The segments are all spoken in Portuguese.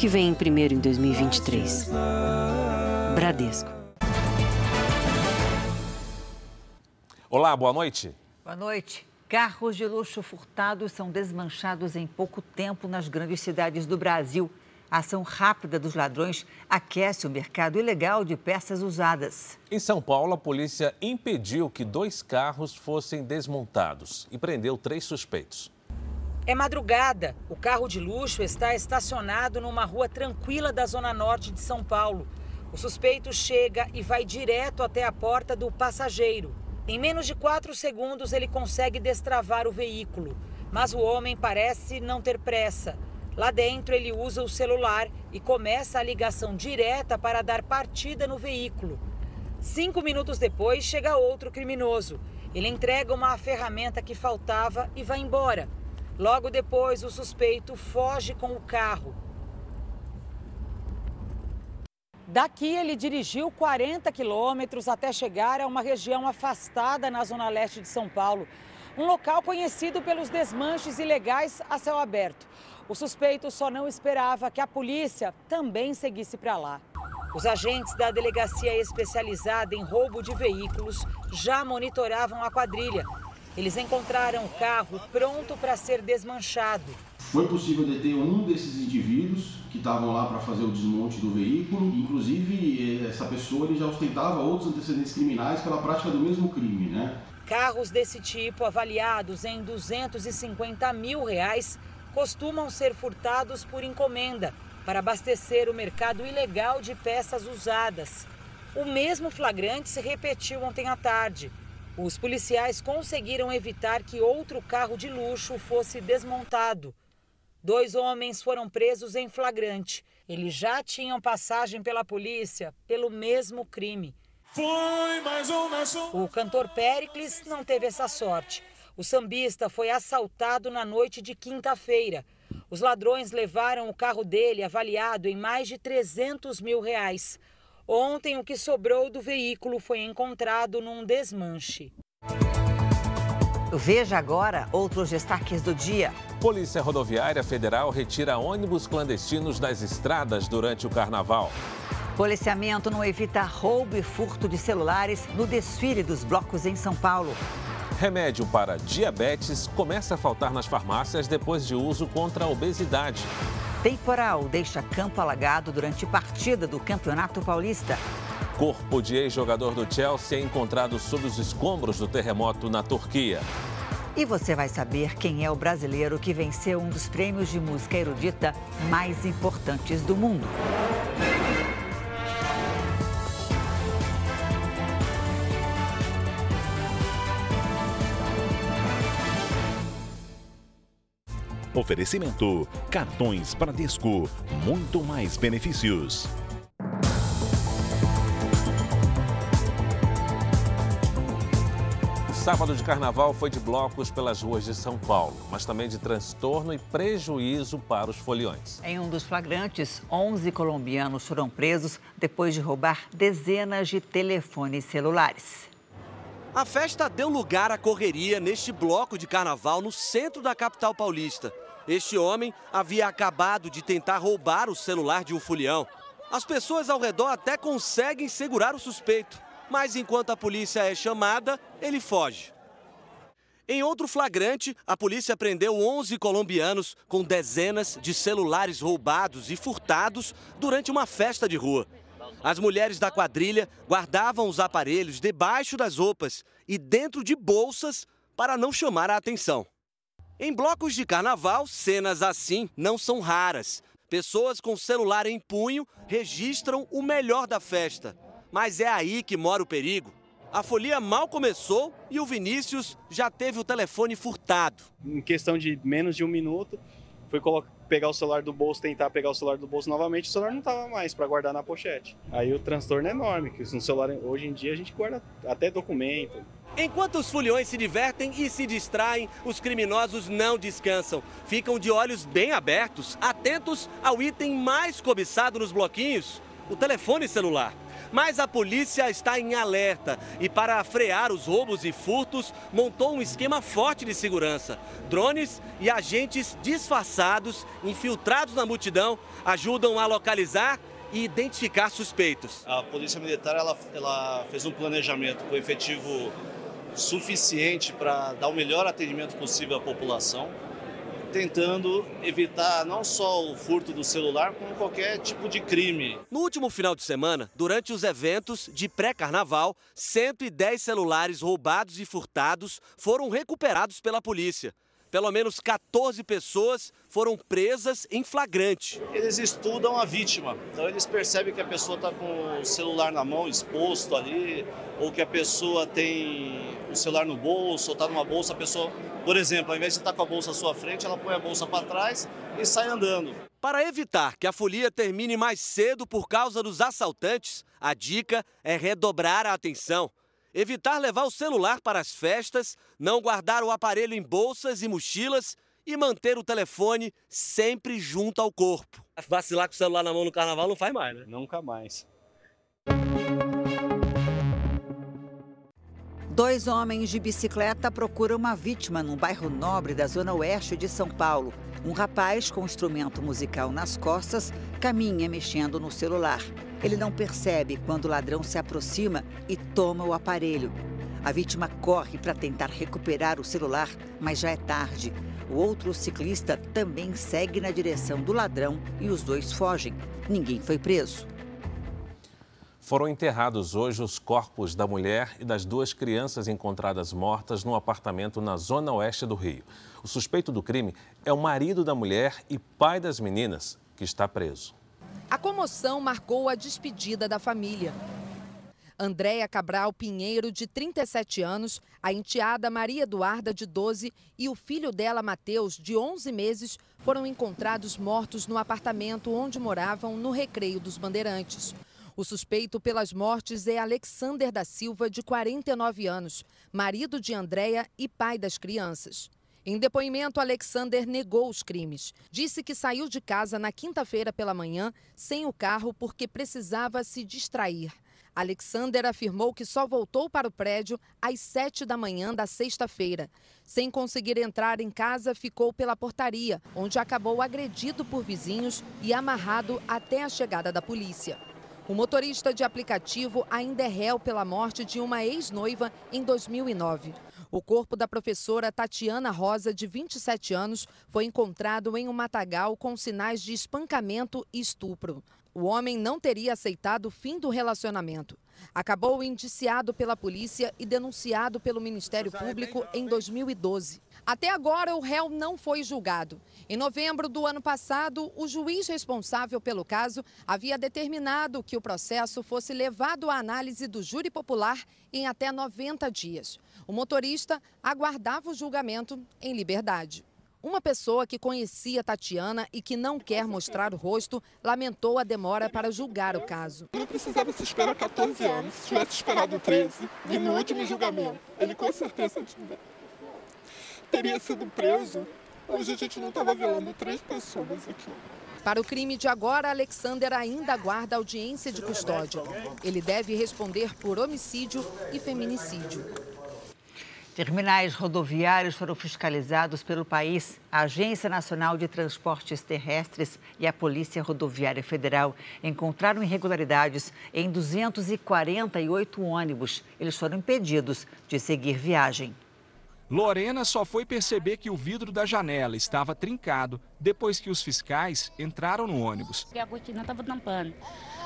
que vem primeiro em 2023. Bradesco. Olá, boa noite. Boa noite. Carros de luxo furtados são desmanchados em pouco tempo nas grandes cidades do Brasil. A ação rápida dos ladrões aquece o mercado ilegal de peças usadas. Em São Paulo, a polícia impediu que dois carros fossem desmontados e prendeu três suspeitos. É madrugada. O carro de luxo está estacionado numa rua tranquila da zona norte de São Paulo. O suspeito chega e vai direto até a porta do passageiro. Em menos de quatro segundos, ele consegue destravar o veículo. Mas o homem parece não ter pressa. Lá dentro, ele usa o celular e começa a ligação direta para dar partida no veículo. Cinco minutos depois, chega outro criminoso. Ele entrega uma ferramenta que faltava e vai embora. Logo depois, o suspeito foge com o carro. Daqui, ele dirigiu 40 quilômetros até chegar a uma região afastada na zona leste de São Paulo. Um local conhecido pelos desmanches ilegais a céu aberto. O suspeito só não esperava que a polícia também seguisse para lá. Os agentes da delegacia especializada em roubo de veículos já monitoravam a quadrilha eles encontraram o carro pronto para ser desmanchado. Foi possível deter um desses indivíduos que estavam lá para fazer o desmonte do veículo. Inclusive, essa pessoa ele já ostentava outros antecedentes criminais pela prática do mesmo crime, né? Carros desse tipo, avaliados em 250 mil reais, costumam ser furtados por encomenda para abastecer o mercado ilegal de peças usadas. O mesmo flagrante se repetiu ontem à tarde. Os policiais conseguiram evitar que outro carro de luxo fosse desmontado. Dois homens foram presos em flagrante. Eles já tinham passagem pela polícia pelo mesmo crime. O cantor Pericles não teve essa sorte. O sambista foi assaltado na noite de quinta-feira. Os ladrões levaram o carro dele avaliado em mais de 300 mil reais. Ontem, o que sobrou do veículo foi encontrado num desmanche. Veja agora outros destaques do dia. Polícia Rodoviária Federal retira ônibus clandestinos das estradas durante o carnaval. Policiamento não evita roubo e furto de celulares no desfile dos blocos em São Paulo. Remédio para diabetes começa a faltar nas farmácias depois de uso contra a obesidade. Temporal deixa campo alagado durante partida do Campeonato Paulista. Corpo de ex-jogador do Chelsea é encontrado sob os escombros do terremoto na Turquia. E você vai saber quem é o brasileiro que venceu um dos prêmios de música erudita mais importantes do mundo. Oferecimento: cartões Bradesco, muito mais benefícios. sábado de carnaval foi de blocos pelas ruas de São Paulo, mas também de transtorno e prejuízo para os foliões. Em um dos flagrantes, 11 colombianos foram presos depois de roubar dezenas de telefones celulares. A festa deu lugar à correria neste bloco de carnaval no centro da capital paulista. Este homem havia acabado de tentar roubar o celular de um folião. As pessoas ao redor até conseguem segurar o suspeito, mas enquanto a polícia é chamada, ele foge. Em outro flagrante, a polícia prendeu 11 colombianos com dezenas de celulares roubados e furtados durante uma festa de rua. As mulheres da quadrilha guardavam os aparelhos debaixo das roupas e dentro de bolsas para não chamar a atenção. Em blocos de carnaval, cenas assim não são raras. Pessoas com celular em punho registram o melhor da festa. Mas é aí que mora o perigo. A folia mal começou e o Vinícius já teve o telefone furtado. Em questão de menos de um minuto, fui pegar o celular do bolso, tentar pegar o celular do bolso novamente, o celular não estava mais para guardar na pochete. Aí o transtorno é enorme, que no celular hoje em dia a gente guarda até documento. Enquanto os foliões se divertem e se distraem, os criminosos não descansam. Ficam de olhos bem abertos, atentos ao item mais cobiçado nos bloquinhos: o telefone celular. Mas a polícia está em alerta e, para frear os roubos e furtos, montou um esquema forte de segurança. Drones e agentes disfarçados, infiltrados na multidão, ajudam a localizar e identificar suspeitos. A Polícia Militar ela, ela fez um planejamento com efetivo suficiente para dar o melhor atendimento possível à população tentando evitar não só o furto do celular, como qualquer tipo de crime. No último final de semana, durante os eventos de pré-carnaval, 110 celulares roubados e furtados foram recuperados pela polícia. Pelo menos 14 pessoas foram presas em flagrante. Eles estudam a vítima, então eles percebem que a pessoa está com o celular na mão, exposto ali, ou que a pessoa tem o celular no bolso, ou está numa bolsa, a pessoa, por exemplo, ao invés de estar tá com a bolsa à sua frente, ela põe a bolsa para trás e sai andando. Para evitar que a folia termine mais cedo por causa dos assaltantes, a dica é redobrar a atenção. Evitar levar o celular para as festas, não guardar o aparelho em bolsas e mochilas e manter o telefone sempre junto ao corpo. Vacilar com o celular na mão no carnaval não faz mais, né? Nunca mais. Dois homens de bicicleta procuram uma vítima num bairro nobre da zona oeste de São Paulo. Um rapaz com instrumento musical nas costas caminha mexendo no celular. Ele não percebe quando o ladrão se aproxima e toma o aparelho. A vítima corre para tentar recuperar o celular, mas já é tarde. O outro ciclista também segue na direção do ladrão e os dois fogem. Ninguém foi preso. Foram enterrados hoje os corpos da mulher e das duas crianças encontradas mortas num apartamento na zona oeste do Rio. O suspeito do crime é o marido da mulher e pai das meninas, que está preso. A comoção marcou a despedida da família. Andréia Cabral Pinheiro, de 37 anos, a enteada Maria Eduarda, de 12, e o filho dela, Mateus, de 11 meses, foram encontrados mortos no apartamento onde moravam no Recreio dos Bandeirantes. O suspeito pelas mortes é Alexander da Silva, de 49 anos, marido de Andréia e pai das crianças. Em depoimento, Alexander negou os crimes. Disse que saiu de casa na quinta-feira pela manhã sem o carro porque precisava se distrair. Alexander afirmou que só voltou para o prédio às sete da manhã da sexta-feira. Sem conseguir entrar em casa, ficou pela portaria, onde acabou agredido por vizinhos e amarrado até a chegada da polícia. O motorista de aplicativo ainda é réu pela morte de uma ex-noiva em 2009. O corpo da professora Tatiana Rosa, de 27 anos, foi encontrado em um matagal com sinais de espancamento e estupro. O homem não teria aceitado o fim do relacionamento. Acabou indiciado pela polícia e denunciado pelo Ministério Público em 2012. Até agora, o réu não foi julgado. Em novembro do ano passado, o juiz responsável pelo caso havia determinado que o processo fosse levado à análise do júri popular em até 90 dias. O motorista aguardava o julgamento em liberdade. Uma pessoa que conhecia Tatiana e que não quer mostrar o rosto lamentou a demora para julgar o caso. Não precisava se esperar 14 anos. Se tivesse esperado 13, e no último julgamento, ele com certeza teria sido preso. Hoje a gente não estava velando três pessoas aqui. Para o crime de agora, Alexander ainda aguarda audiência de custódia. Ele deve responder por homicídio e feminicídio. Terminais rodoviários foram fiscalizados pelo país. A Agência Nacional de Transportes Terrestres e a Polícia Rodoviária Federal encontraram irregularidades em 248 ônibus. Eles foram impedidos de seguir viagem. Lorena só foi perceber que o vidro da janela estava trincado depois que os fiscais entraram no ônibus. A cortina estava tampando.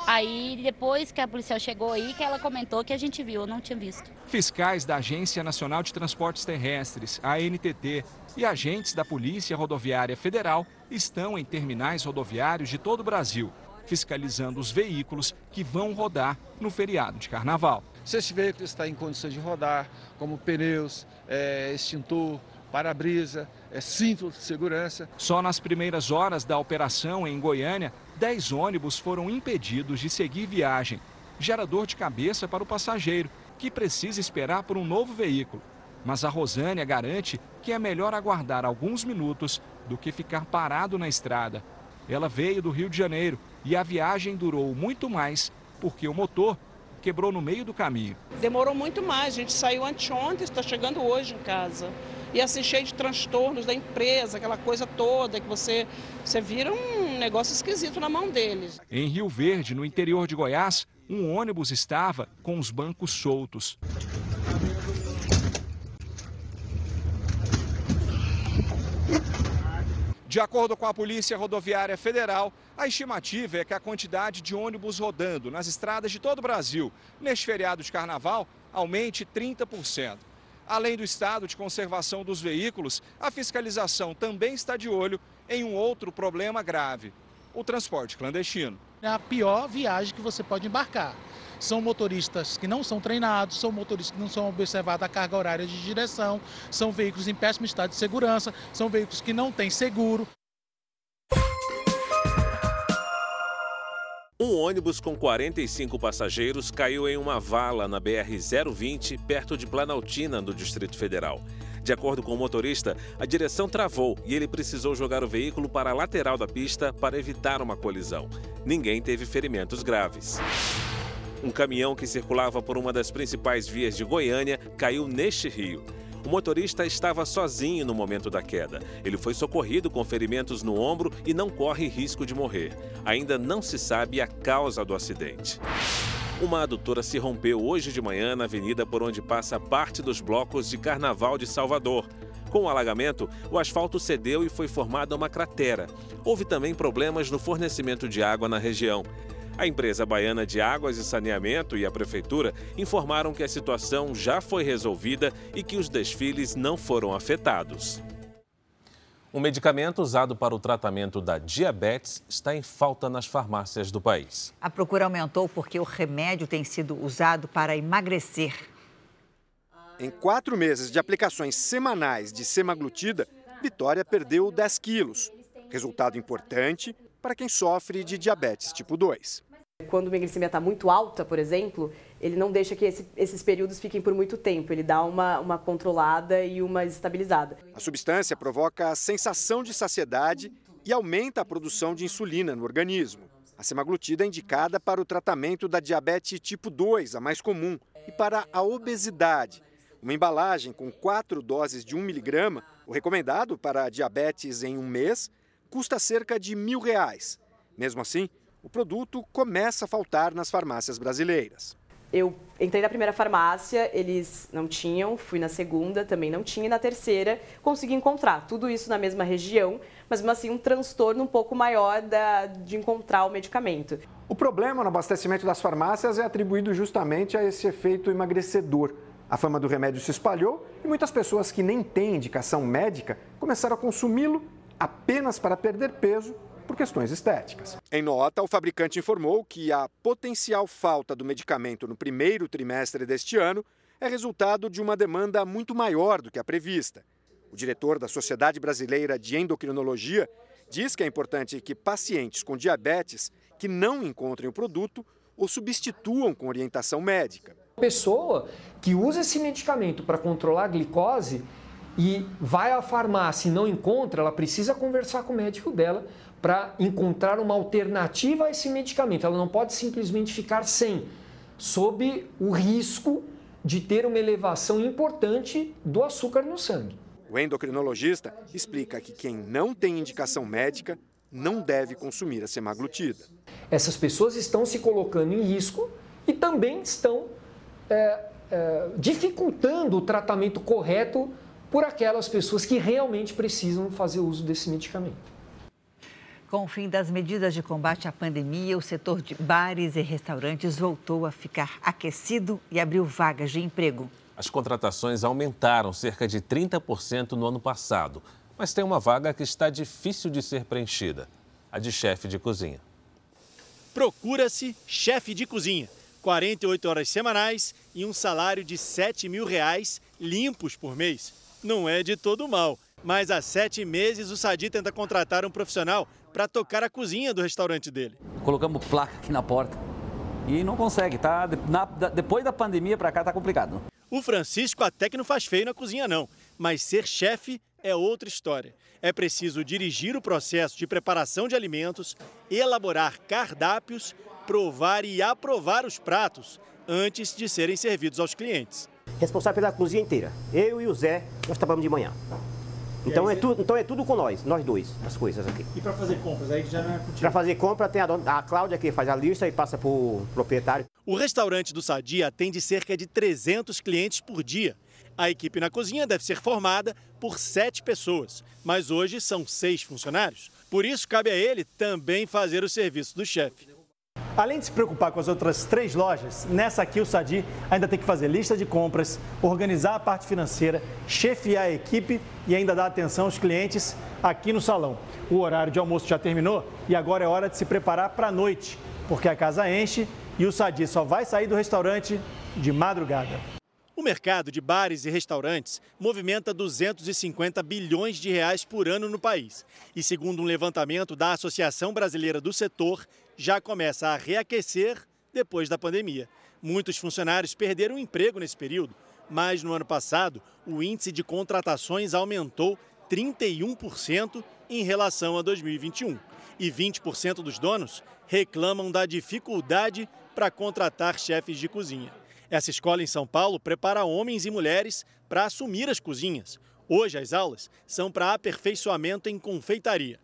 Aí, depois que a policial chegou aí, que ela comentou que a gente viu, eu não tinha visto. Fiscais da Agência Nacional de Transportes Terrestres, ANTT, e agentes da Polícia Rodoviária Federal estão em terminais rodoviários de todo o Brasil, fiscalizando os veículos que vão rodar no feriado de carnaval. Se esse veículo está em condições de rodar, como pneus, é, extintor, para-brisa, é, cinto de segurança. Só nas primeiras horas da operação em Goiânia, 10 ônibus foram impedidos de seguir viagem. Gera dor de cabeça para o passageiro, que precisa esperar por um novo veículo. Mas a Rosânia garante que é melhor aguardar alguns minutos do que ficar parado na estrada. Ela veio do Rio de Janeiro e a viagem durou muito mais porque o motor quebrou no meio do caminho. Demorou muito mais, a gente saiu anteontem, está chegando hoje em casa. E assim, cheio de transtornos da empresa, aquela coisa toda, que você, você vira um negócio esquisito na mão deles. Em Rio Verde, no interior de Goiás, um ônibus estava com os bancos soltos. De acordo com a Polícia Rodoviária Federal, a estimativa é que a quantidade de ônibus rodando nas estradas de todo o Brasil neste feriado de carnaval aumente 30%. Além do estado de conservação dos veículos, a fiscalização também está de olho em um outro problema grave: o transporte clandestino. É a pior viagem que você pode embarcar. São motoristas que não são treinados, são motoristas que não são observados a carga horária de direção, são veículos em péssimo estado de segurança, são veículos que não têm seguro. Um ônibus com 45 passageiros caiu em uma vala na BR-020, perto de Planaltina, no Distrito Federal. De acordo com o motorista, a direção travou e ele precisou jogar o veículo para a lateral da pista para evitar uma colisão. Ninguém teve ferimentos graves. Um caminhão que circulava por uma das principais vias de Goiânia caiu neste rio. O motorista estava sozinho no momento da queda. Ele foi socorrido com ferimentos no ombro e não corre risco de morrer. Ainda não se sabe a causa do acidente. Uma adutora se rompeu hoje de manhã na avenida por onde passa parte dos blocos de Carnaval de Salvador. Com o alagamento, o asfalto cedeu e foi formada uma cratera. Houve também problemas no fornecimento de água na região. A empresa baiana de águas e saneamento e a prefeitura informaram que a situação já foi resolvida e que os desfiles não foram afetados. Um medicamento usado para o tratamento da diabetes está em falta nas farmácias do país. A procura aumentou porque o remédio tem sido usado para emagrecer. Em quatro meses de aplicações semanais de semaglutida, Vitória perdeu 10 quilos. Resultado importante para quem sofre de diabetes tipo 2. Quando a glicemia está muito alta, por exemplo, ele não deixa que esse, esses períodos fiquem por muito tempo, ele dá uma, uma controlada e uma estabilizada. A substância provoca a sensação de saciedade e aumenta a produção de insulina no organismo. A semaglutida é indicada para o tratamento da diabetes tipo 2, a mais comum, e para a obesidade. Uma embalagem com quatro doses de 1 miligrama, o recomendado para diabetes em um mês, custa cerca de mil reais. Mesmo assim, o produto começa a faltar nas farmácias brasileiras. Eu entrei na primeira farmácia, eles não tinham, fui na segunda, também não tinha, e na terceira consegui encontrar. Tudo isso na mesma região, mas mesmo assim um transtorno um pouco maior da, de encontrar o medicamento. O problema no abastecimento das farmácias é atribuído justamente a esse efeito emagrecedor. A fama do remédio se espalhou e muitas pessoas que nem têm indicação médica começaram a consumi-lo apenas para perder peso por questões estéticas. Em nota, o fabricante informou que a potencial falta do medicamento no primeiro trimestre deste ano é resultado de uma demanda muito maior do que a prevista. O diretor da Sociedade Brasileira de Endocrinologia diz que é importante que pacientes com diabetes que não encontrem o produto o substituam com orientação médica. A pessoa que usa esse medicamento para controlar a glicose e vai à farmácia e não encontra, ela precisa conversar com o médico dela para encontrar uma alternativa a esse medicamento. Ela não pode simplesmente ficar sem, sob o risco de ter uma elevação importante do açúcar no sangue. O endocrinologista explica que quem não tem indicação médica não deve consumir a semaglutida. Essas pessoas estão se colocando em risco e também estão é, é, dificultando o tratamento correto por aquelas pessoas que realmente precisam fazer uso desse medicamento. Com o fim das medidas de combate à pandemia, o setor de bares e restaurantes voltou a ficar aquecido e abriu vagas de emprego. As contratações aumentaram cerca de 30% no ano passado, mas tem uma vaga que está difícil de ser preenchida: a de chefe de cozinha. Procura-se chefe de cozinha. 48 horas semanais e um salário de 7 mil reais limpos por mês não é de todo mal. Mas há sete meses o Sadi tenta contratar um profissional para tocar a cozinha do restaurante dele. Colocamos placa aqui na porta e não consegue, tá? Na, depois da pandemia para cá tá complicado. O Francisco até que não faz feio na cozinha não, mas ser chefe é outra história. É preciso dirigir o processo de preparação de alimentos, elaborar cardápios, provar e aprovar os pratos antes de serem servidos aos clientes. Responsável pela cozinha inteira. Eu e o Zé, nós trabalhamos de manhã. Então é, tudo, então é tudo com nós, nós dois, as coisas aqui. E para fazer compras, aí já não é contigo? Para fazer compra, tem a, dona, a Cláudia que faz a lista e passa para o proprietário. O restaurante do Sadia atende cerca de 300 clientes por dia. A equipe na cozinha deve ser formada por sete pessoas, mas hoje são seis funcionários. Por isso, cabe a ele também fazer o serviço do chefe. Além de se preocupar com as outras três lojas, nessa aqui o Sadi ainda tem que fazer lista de compras, organizar a parte financeira, chefiar a equipe e ainda dar atenção aos clientes aqui no salão. O horário de almoço já terminou e agora é hora de se preparar para a noite, porque a casa enche e o Sadi só vai sair do restaurante de madrugada. O mercado de bares e restaurantes movimenta 250 bilhões de reais por ano no país. E segundo um levantamento da Associação Brasileira do Setor, já começa a reaquecer depois da pandemia. Muitos funcionários perderam o emprego nesse período, mas no ano passado o índice de contratações aumentou 31% em relação a 2021. E 20% dos donos reclamam da dificuldade para contratar chefes de cozinha. Essa escola em São Paulo prepara homens e mulheres para assumir as cozinhas. Hoje, as aulas são para aperfeiçoamento em confeitaria.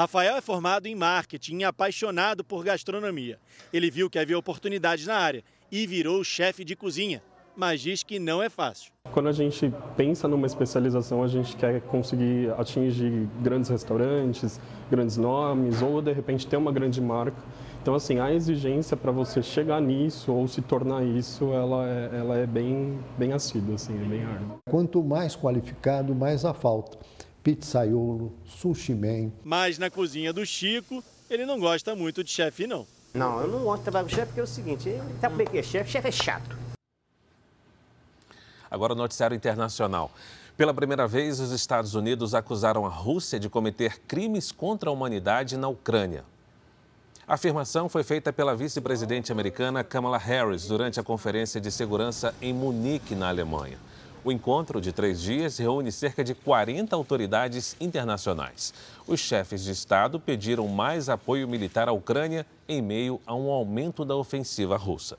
Rafael é formado em marketing e apaixonado por gastronomia. Ele viu que havia oportunidades na área e virou chefe de cozinha, mas diz que não é fácil. Quando a gente pensa numa especialização, a gente quer conseguir atingir grandes restaurantes, grandes nomes ou de repente ter uma grande marca. Então, assim, a exigência para você chegar nisso ou se tornar isso, ela é, ela é bem, bem assídua, assim, é bem árdua. Quanto mais qualificado, mais a falta pizzaiolo, sushi man. Mas na cozinha do Chico, ele não gosta muito de chefe, não. Não, eu não gosto de trabalhar com chefe porque é o seguinte, sabe por que é chefe? Chefe é chato. Agora o noticiário internacional. Pela primeira vez, os Estados Unidos acusaram a Rússia de cometer crimes contra a humanidade na Ucrânia. A afirmação foi feita pela vice-presidente americana Kamala Harris durante a Conferência de Segurança em Munique, na Alemanha. O encontro de três dias reúne cerca de 40 autoridades internacionais. Os chefes de Estado pediram mais apoio militar à Ucrânia em meio a um aumento da ofensiva russa.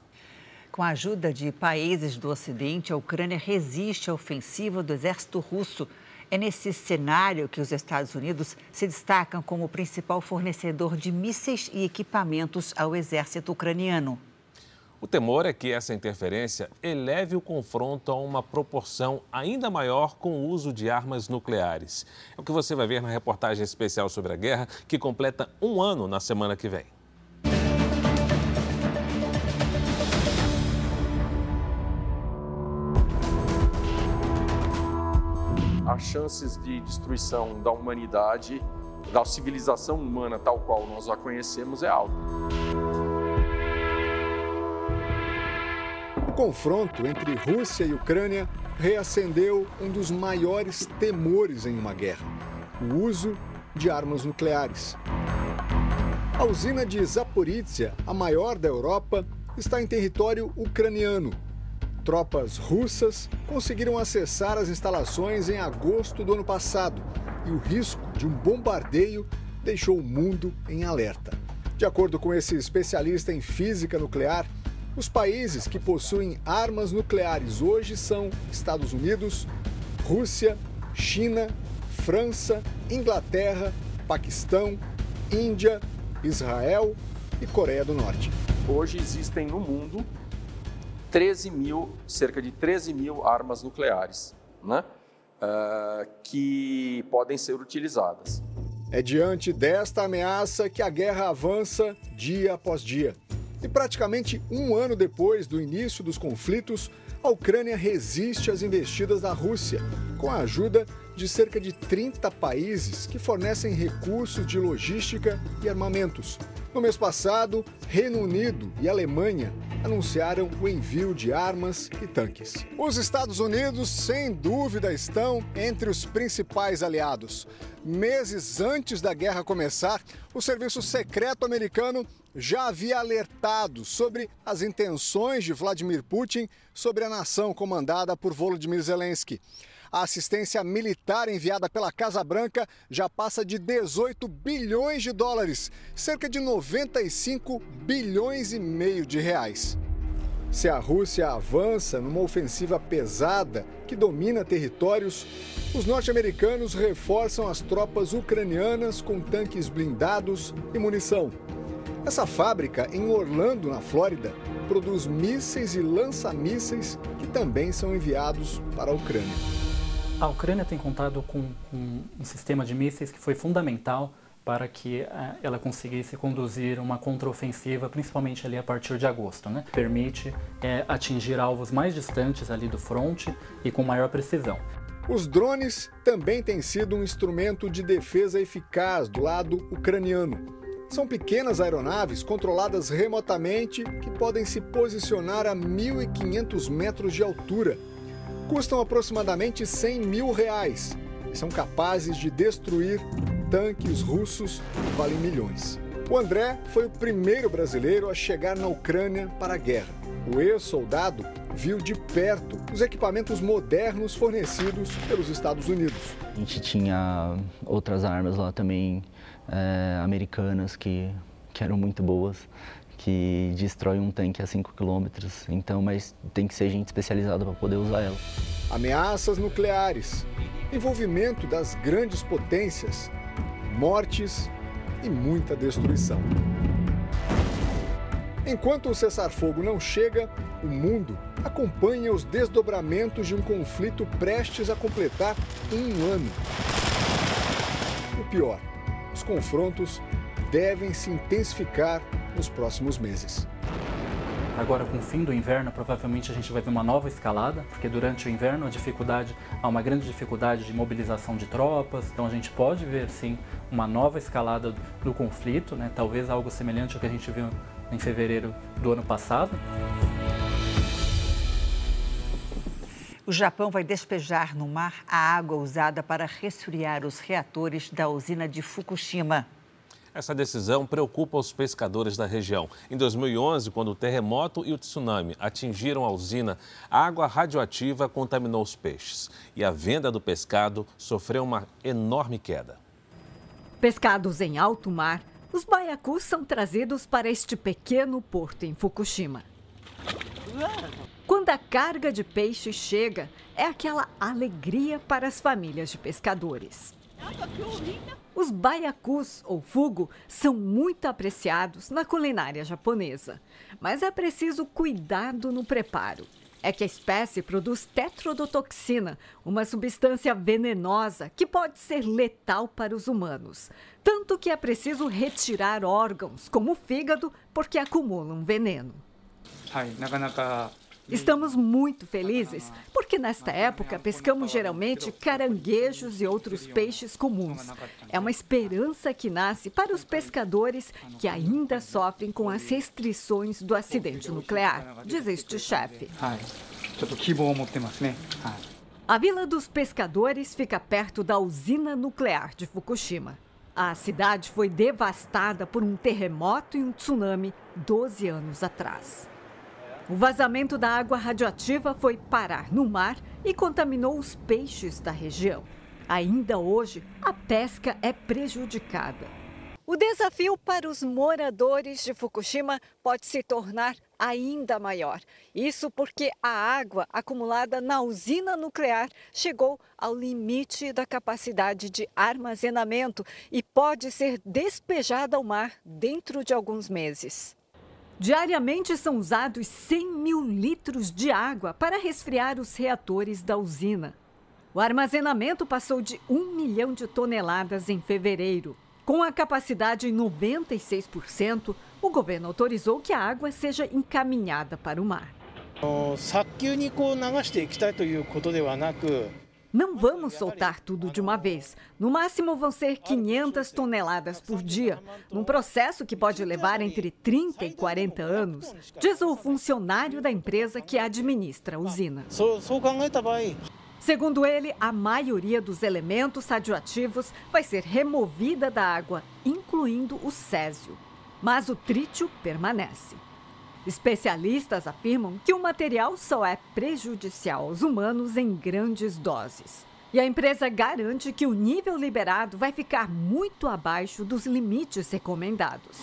Com a ajuda de países do Ocidente, a Ucrânia resiste à ofensiva do exército russo. É nesse cenário que os Estados Unidos se destacam como o principal fornecedor de mísseis e equipamentos ao exército ucraniano. O temor é que essa interferência eleve o confronto a uma proporção ainda maior com o uso de armas nucleares. É o que você vai ver na reportagem especial sobre a guerra, que completa um ano na semana que vem. As chances de destruição da humanidade, da civilização humana tal qual nós a conhecemos, é alta. Confronto entre Rússia e Ucrânia reacendeu um dos maiores temores em uma guerra: o uso de armas nucleares. A usina de Zaporizhia, a maior da Europa, está em território ucraniano. Tropas russas conseguiram acessar as instalações em agosto do ano passado e o risco de um bombardeio deixou o mundo em alerta. De acordo com esse especialista em física nuclear, os países que possuem armas nucleares hoje são Estados Unidos, Rússia, China, França, Inglaterra, Paquistão, Índia, Israel e Coreia do Norte. Hoje existem no mundo 13 mil, cerca de 13 mil armas nucleares, né? Uh, que podem ser utilizadas. É diante desta ameaça que a guerra avança dia após dia. E praticamente um ano depois do início dos conflitos, a Ucrânia resiste às investidas da Rússia, com a ajuda de cerca de 30 países que fornecem recursos de logística e armamentos. No mês passado, Reino Unido e Alemanha anunciaram o envio de armas e tanques. Os Estados Unidos, sem dúvida, estão entre os principais aliados. Meses antes da guerra começar, o serviço secreto americano já havia alertado sobre as intenções de Vladimir Putin sobre a nação comandada por Volodymyr Zelensky. A assistência militar enviada pela Casa Branca já passa de 18 bilhões de dólares, cerca de 95 bilhões e meio de reais. Se a Rússia avança numa ofensiva pesada que domina territórios, os norte-americanos reforçam as tropas ucranianas com tanques blindados e munição. Essa fábrica, em Orlando, na Flórida, produz mísseis e lança-mísseis que também são enviados para a Ucrânia. A Ucrânia tem contado com, com um sistema de mísseis que foi fundamental para que uh, ela conseguisse conduzir uma contraofensiva, principalmente ali a partir de agosto. Né? Permite é, atingir alvos mais distantes ali do fronte e com maior precisão. Os drones também têm sido um instrumento de defesa eficaz do lado ucraniano. São pequenas aeronaves controladas remotamente que podem se posicionar a 1.500 metros de altura. Custam aproximadamente 100 mil reais e são capazes de destruir tanques russos que valem milhões. O André foi o primeiro brasileiro a chegar na Ucrânia para a guerra. O ex-soldado viu de perto os equipamentos modernos fornecidos pelos Estados Unidos. A gente tinha outras armas lá também, é, americanas, que, que eram muito boas, que destrói um tanque a 5 km. Então, mas tem que ser gente especializada para poder usar ela. Ameaças nucleares, envolvimento das grandes potências mortes e muita destruição. Enquanto o cessar-fogo não chega, o mundo acompanha os desdobramentos de um conflito prestes a completar um ano. O pior, os confrontos devem se intensificar nos próximos meses. Agora, com o fim do inverno, provavelmente a gente vai ver uma nova escalada, porque durante o inverno a dificuldade, há uma grande dificuldade de mobilização de tropas, então a gente pode ver sim uma nova escalada do conflito, né? talvez algo semelhante ao que a gente viu em fevereiro do ano passado. O Japão vai despejar no mar a água usada para resfriar os reatores da usina de Fukushima. Essa decisão preocupa os pescadores da região. Em 2011, quando o terremoto e o tsunami atingiram a usina, a água radioativa contaminou os peixes e a venda do pescado sofreu uma enorme queda. Pescados em alto mar, os baiacus são trazidos para este pequeno porto em Fukushima. Quando a carga de peixe chega, é aquela alegria para as famílias de pescadores. Os baiacus ou fugo são muito apreciados na culinária japonesa, mas é preciso cuidado no preparo. É que a espécie produz tetrodotoxina, uma substância venenosa que pode ser letal para os humanos. Tanto que é preciso retirar órgãos, como o fígado, porque acumulam veneno. Estamos muito felizes porque nesta época pescamos geralmente caranguejos e outros peixes comuns. É uma esperança que nasce para os pescadores que ainda sofrem com as restrições do acidente nuclear, diz este chefe. A Vila dos Pescadores fica perto da usina nuclear de Fukushima. A cidade foi devastada por um terremoto e um tsunami 12 anos atrás. O vazamento da água radioativa foi parar no mar e contaminou os peixes da região. Ainda hoje, a pesca é prejudicada. O desafio para os moradores de Fukushima pode se tornar ainda maior. Isso porque a água acumulada na usina nuclear chegou ao limite da capacidade de armazenamento e pode ser despejada ao mar dentro de alguns meses. Diariamente são usados 100 mil litros de água para resfriar os reatores da usina. O armazenamento passou de 1 milhão de toneladas em fevereiro. Com a capacidade em 96%, o governo autorizou que a água seja encaminhada para o mar. Não vamos soltar tudo de uma vez. No máximo vão ser 500 toneladas por dia, num processo que pode levar entre 30 e 40 anos, diz o funcionário da empresa que administra a usina. Segundo ele, a maioria dos elementos radioativos vai ser removida da água, incluindo o césio. Mas o trítio permanece. Especialistas afirmam que o material só é prejudicial aos humanos em grandes doses. E a empresa garante que o nível liberado vai ficar muito abaixo dos limites recomendados.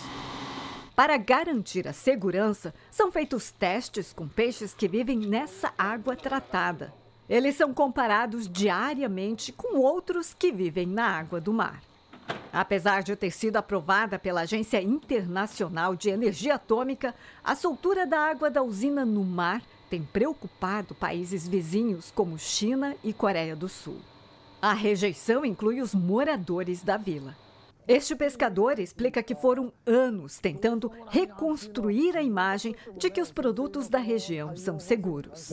Para garantir a segurança, são feitos testes com peixes que vivem nessa água tratada. Eles são comparados diariamente com outros que vivem na água do mar. Apesar de ter sido aprovada pela Agência Internacional de Energia Atômica, a soltura da água da usina no mar tem preocupado países vizinhos como China e Coreia do Sul. A rejeição inclui os moradores da vila. Este pescador explica que foram anos tentando reconstruir a imagem de que os produtos da região são seguros.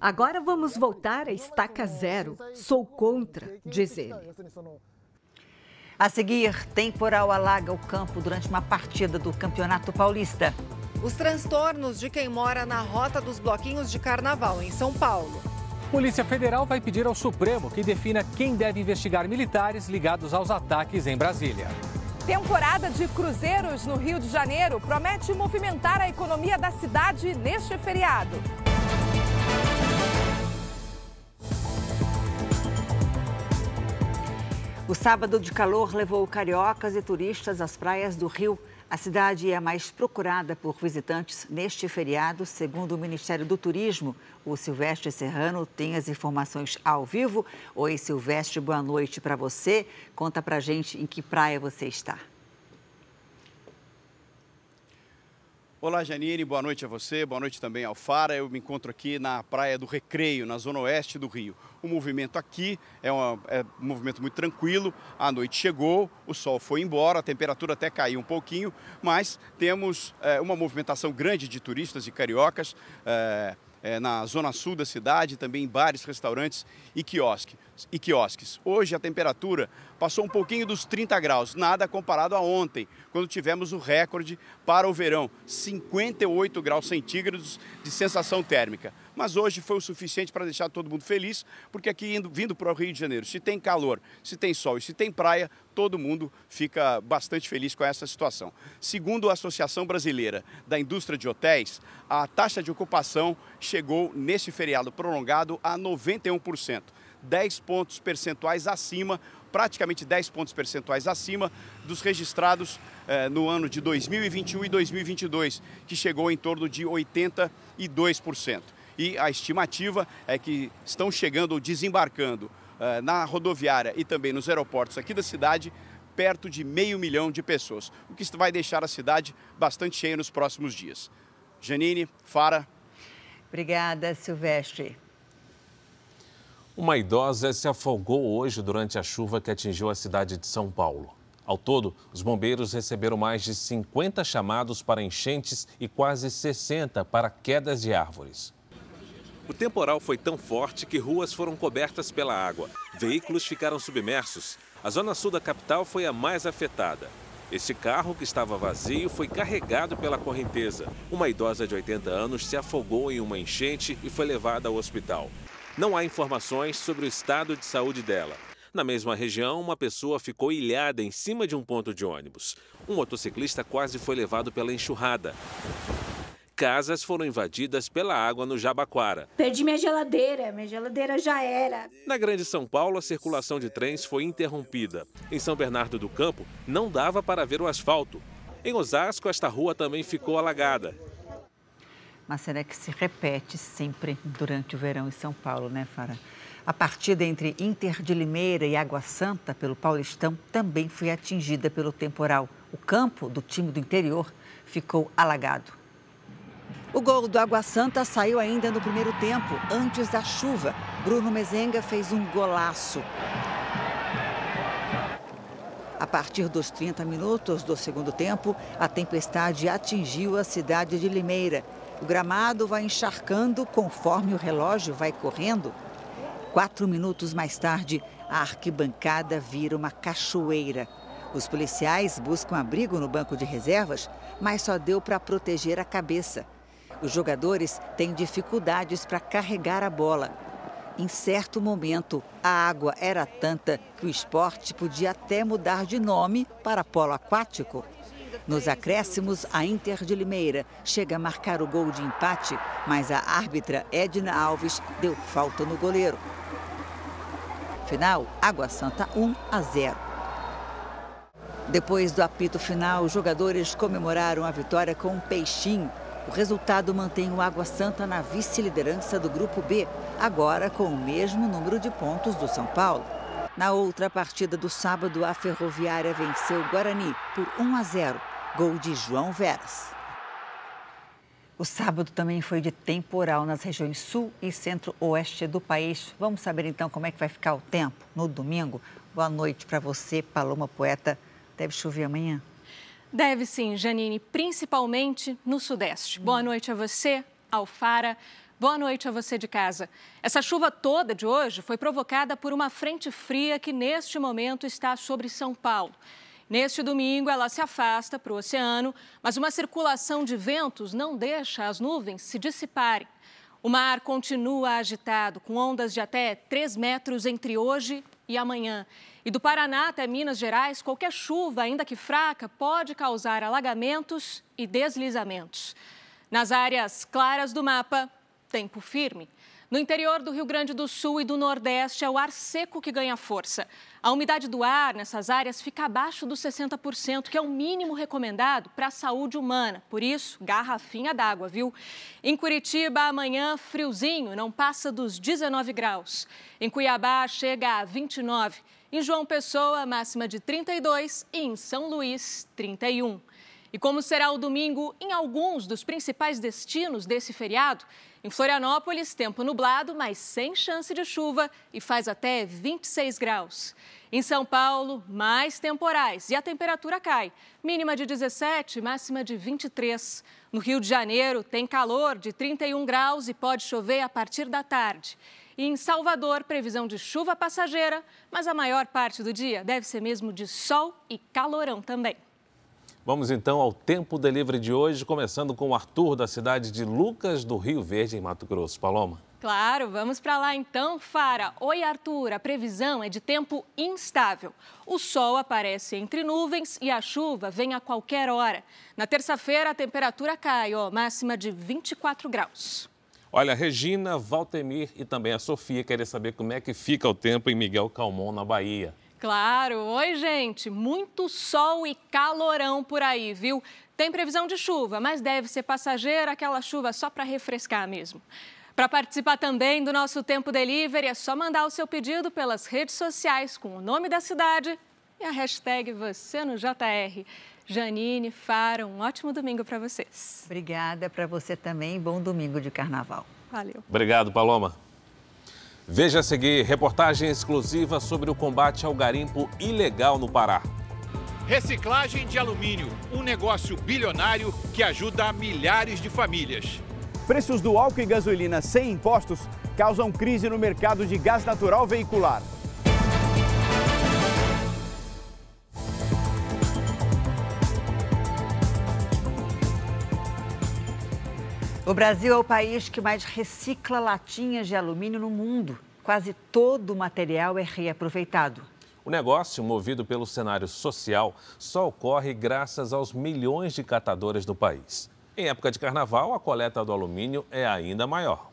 Agora vamos voltar à estaca zero. Sou contra, diz ele. A seguir, temporal alaga o campo durante uma partida do Campeonato Paulista. Os transtornos de quem mora na rota dos bloquinhos de carnaval em São Paulo. Polícia Federal vai pedir ao Supremo que defina quem deve investigar militares ligados aos ataques em Brasília. Temporada de cruzeiros no Rio de Janeiro promete movimentar a economia da cidade neste feriado. O sábado de calor levou cariocas e turistas às praias do Rio. A cidade é a mais procurada por visitantes neste feriado, segundo o Ministério do Turismo. O Silvestre Serrano tem as informações ao vivo. Oi, Silvestre, boa noite para você. Conta pra gente em que praia você está. Olá, Janine, boa noite a você, boa noite também ao Fara. Eu me encontro aqui na Praia do Recreio, na zona oeste do Rio. O movimento aqui é, uma, é um movimento muito tranquilo. A noite chegou, o sol foi embora, a temperatura até caiu um pouquinho, mas temos é, uma movimentação grande de turistas e cariocas. É, é, na zona sul da cidade, também em bares, restaurantes e, quiosque, e quiosques. Hoje a temperatura passou um pouquinho dos 30 graus, nada comparado a ontem, quando tivemos o recorde para o verão, 58 graus centígrados de sensação térmica. Mas hoje foi o suficiente para deixar todo mundo feliz, porque aqui indo, vindo para o Rio de Janeiro, se tem calor, se tem sol e se tem praia, todo mundo fica bastante feliz com essa situação. Segundo a Associação Brasileira da Indústria de Hotéis, a taxa de ocupação chegou nesse feriado prolongado a 91%, 10 pontos percentuais acima praticamente 10 pontos percentuais acima dos registrados eh, no ano de 2021 e 2022, que chegou em torno de 82% e a estimativa é que estão chegando ou desembarcando uh, na rodoviária e também nos aeroportos aqui da cidade perto de meio milhão de pessoas, o que vai deixar a cidade bastante cheia nos próximos dias. Janine, Fara. Obrigada, Silvestre. Uma idosa se afogou hoje durante a chuva que atingiu a cidade de São Paulo. Ao todo, os bombeiros receberam mais de 50 chamados para enchentes e quase 60 para quedas de árvores. O temporal foi tão forte que ruas foram cobertas pela água. Veículos ficaram submersos. A zona sul da capital foi a mais afetada. Este carro, que estava vazio, foi carregado pela correnteza. Uma idosa de 80 anos se afogou em uma enchente e foi levada ao hospital. Não há informações sobre o estado de saúde dela. Na mesma região, uma pessoa ficou ilhada em cima de um ponto de ônibus. Um motociclista quase foi levado pela enxurrada. Casas foram invadidas pela água no Jabaquara. Perdi minha geladeira, minha geladeira já era. Na Grande São Paulo, a circulação de trens foi interrompida. Em São Bernardo do Campo, não dava para ver o asfalto. Em Osasco, esta rua também ficou alagada. Mas será que se repete sempre durante o verão em São Paulo, né, Fara? A partida entre Inter de Limeira e Água Santa pelo Paulistão também foi atingida pelo temporal. O campo do time do interior ficou alagado. O gol do Água Santa saiu ainda no primeiro tempo, antes da chuva. Bruno Mezenga fez um golaço. A partir dos 30 minutos do segundo tempo, a tempestade atingiu a cidade de Limeira. O gramado vai encharcando conforme o relógio vai correndo. Quatro minutos mais tarde, a arquibancada vira uma cachoeira. Os policiais buscam abrigo no banco de reservas, mas só deu para proteger a cabeça. Os jogadores têm dificuldades para carregar a bola. Em certo momento, a água era tanta que o esporte podia até mudar de nome para polo aquático. Nos acréscimos, a Inter de Limeira chega a marcar o gol de empate, mas a árbitra Edna Alves deu falta no goleiro. Final, Água Santa 1 a 0. Depois do apito final, os jogadores comemoraram a vitória com um peixinho. O resultado mantém o Água Santa na vice-liderança do Grupo B, agora com o mesmo número de pontos do São Paulo. Na outra partida do sábado, a Ferroviária venceu o Guarani por 1 a 0, gol de João Veras. O sábado também foi de temporal nas regiões sul e centro-oeste do país. Vamos saber então como é que vai ficar o tempo no domingo. Boa noite para você, Paloma Poeta. Deve chover amanhã? Deve sim, Janine, principalmente no Sudeste. Boa noite a você, Alfara. Boa noite a você de casa. Essa chuva toda de hoje foi provocada por uma frente fria que neste momento está sobre São Paulo. Neste domingo, ela se afasta para o oceano, mas uma circulação de ventos não deixa as nuvens se dissiparem. O mar continua agitado, com ondas de até 3 metros entre hoje e amanhã. E do Paraná até Minas Gerais, qualquer chuva, ainda que fraca, pode causar alagamentos e deslizamentos. Nas áreas claras do mapa, tempo firme. No interior do Rio Grande do Sul e do Nordeste, é o ar seco que ganha força. A umidade do ar nessas áreas fica abaixo dos 60%, que é o mínimo recomendado para a saúde humana. Por isso, garrafinha d'água, viu? Em Curitiba, amanhã, friozinho, não passa dos 19 graus. Em Cuiabá, chega a 29. Em João Pessoa, máxima de 32 e em São Luís, 31. E como será o domingo em alguns dos principais destinos desse feriado? Em Florianópolis, tempo nublado, mas sem chance de chuva e faz até 26 graus. Em São Paulo, mais temporais e a temperatura cai, mínima de 17, máxima de 23. No Rio de Janeiro, tem calor de 31 graus e pode chover a partir da tarde. E em Salvador, previsão de chuva passageira, mas a maior parte do dia deve ser mesmo de sol e calorão também. Vamos então ao Tempo Delivery de hoje, começando com o Arthur, da cidade de Lucas do Rio Verde, em Mato Grosso. Paloma. Claro, vamos para lá então, Fara. Oi, Arthur. A previsão é de tempo instável. O sol aparece entre nuvens e a chuva vem a qualquer hora. Na terça-feira, a temperatura cai, ó, máxima de 24 graus. Olha, a Regina, Valtemir e também a Sofia querem saber como é que fica o tempo em Miguel Calmon, na Bahia. Claro. Oi, gente. Muito sol e calorão por aí, viu? Tem previsão de chuva, mas deve ser passageira, aquela chuva só para refrescar mesmo. Para participar também do nosso Tempo Delivery, é só mandar o seu pedido pelas redes sociais com o nome da cidade e a hashtag você no JR. Janine, Fara, um ótimo domingo para vocês. Obrigada para você também. Bom domingo de carnaval. Valeu. Obrigado, Paloma. Veja a seguir reportagem exclusiva sobre o combate ao garimpo ilegal no Pará. Reciclagem de alumínio, um negócio bilionário que ajuda milhares de famílias. Preços do álcool e gasolina sem impostos causam crise no mercado de gás natural veicular. O Brasil é o país que mais recicla latinhas de alumínio no mundo. Quase todo o material é reaproveitado. O negócio, movido pelo cenário social, só ocorre graças aos milhões de catadores do país. Em época de carnaval, a coleta do alumínio é ainda maior.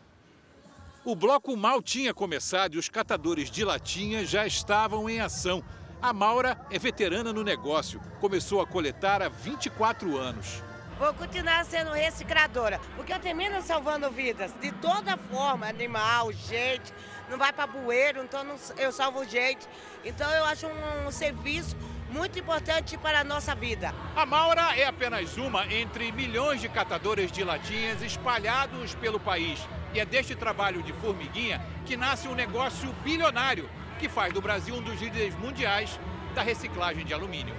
O bloco mal tinha começado e os catadores de latinha já estavam em ação. A Maura é veterana no negócio, começou a coletar há 24 anos. Vou continuar sendo recicladora, porque eu termino salvando vidas de toda forma, animal, gente, não vai para bueiro, então não, eu salvo gente. Então eu acho um, um serviço muito importante para a nossa vida. A Maura é apenas uma entre milhões de catadores de latinhas espalhados pelo país. E é deste trabalho de formiguinha que nasce um negócio bilionário que faz do Brasil um dos líderes mundiais da reciclagem de alumínio.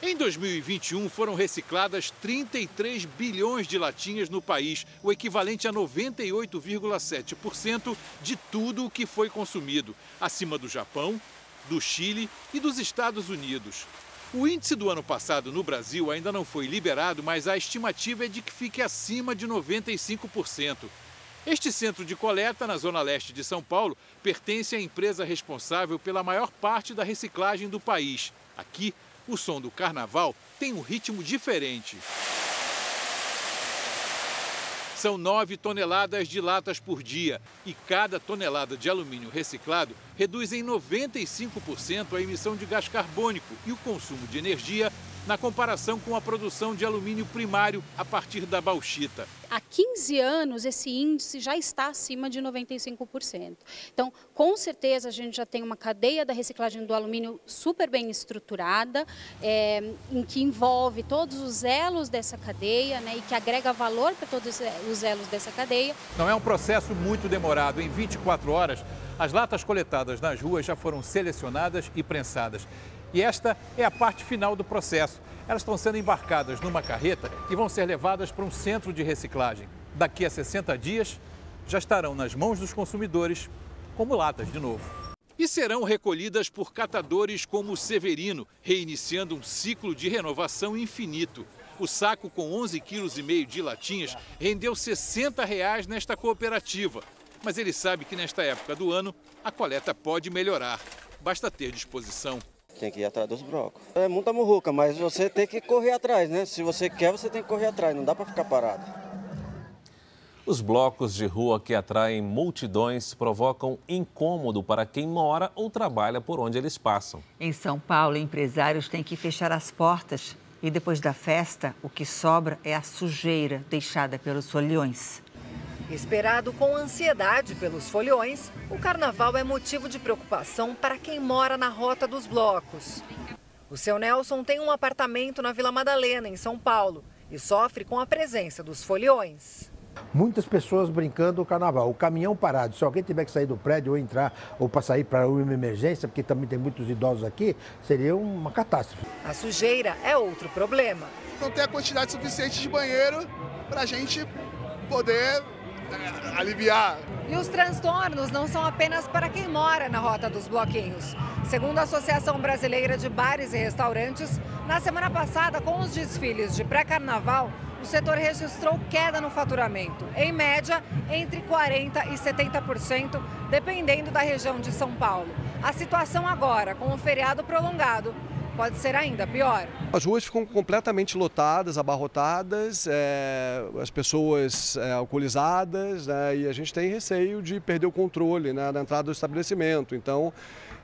Em 2021, foram recicladas 33 bilhões de latinhas no país, o equivalente a 98,7% de tudo o que foi consumido, acima do Japão, do Chile e dos Estados Unidos. O índice do ano passado no Brasil ainda não foi liberado, mas a estimativa é de que fique acima de 95%. Este centro de coleta, na zona leste de São Paulo, pertence à empresa responsável pela maior parte da reciclagem do país. Aqui, o som do carnaval tem um ritmo diferente. São 9 toneladas de latas por dia e cada tonelada de alumínio reciclado reduz em 95% a emissão de gás carbônico e o consumo de energia na comparação com a produção de alumínio primário a partir da bauxita. Há 15 anos, esse índice já está acima de 95%. Então, com certeza, a gente já tem uma cadeia da reciclagem do alumínio super bem estruturada, é, em que envolve todos os elos dessa cadeia né, e que agrega valor para todos os elos dessa cadeia. Não é um processo muito demorado. Em 24 horas, as latas coletadas nas ruas já foram selecionadas e prensadas. E esta é a parte final do processo. Elas estão sendo embarcadas numa carreta e vão ser levadas para um centro de reciclagem. Daqui a 60 dias, já estarão nas mãos dos consumidores como latas de novo. E serão recolhidas por catadores como o Severino, reiniciando um ciclo de renovação infinito. O saco com 11,5 kg de latinhas rendeu 60 reais nesta cooperativa. Mas ele sabe que nesta época do ano a coleta pode melhorar. Basta ter disposição. Tem que ir atrás dos blocos. É muita murruca, mas você tem que correr atrás, né? Se você quer, você tem que correr atrás, não dá para ficar parado. Os blocos de rua que atraem multidões provocam incômodo para quem mora ou trabalha por onde eles passam. Em São Paulo, empresários têm que fechar as portas e depois da festa, o que sobra é a sujeira deixada pelos foliões. Esperado com ansiedade pelos foliões, o carnaval é motivo de preocupação para quem mora na rota dos blocos. O seu Nelson tem um apartamento na Vila Madalena, em São Paulo, e sofre com a presença dos foliões. Muitas pessoas brincando o carnaval. O caminhão parado, se alguém tiver que sair do prédio ou entrar ou para sair para uma emergência, porque também tem muitos idosos aqui, seria uma catástrofe. A sujeira é outro problema. Não tem a quantidade suficiente de banheiro para a gente poder aliviar. E os transtornos não são apenas para quem mora na rota dos bloquinhos. Segundo a Associação Brasileira de Bares e Restaurantes, na semana passada, com os desfiles de pré-carnaval, o setor registrou queda no faturamento, em média entre 40% e 70%, dependendo da região de São Paulo. A situação agora, com o feriado prolongado, pode ser ainda pior. As ruas ficam completamente lotadas, abarrotadas, é, as pessoas é, alcoolizadas né, e a gente tem receio de perder o controle né, na entrada do estabelecimento. Então,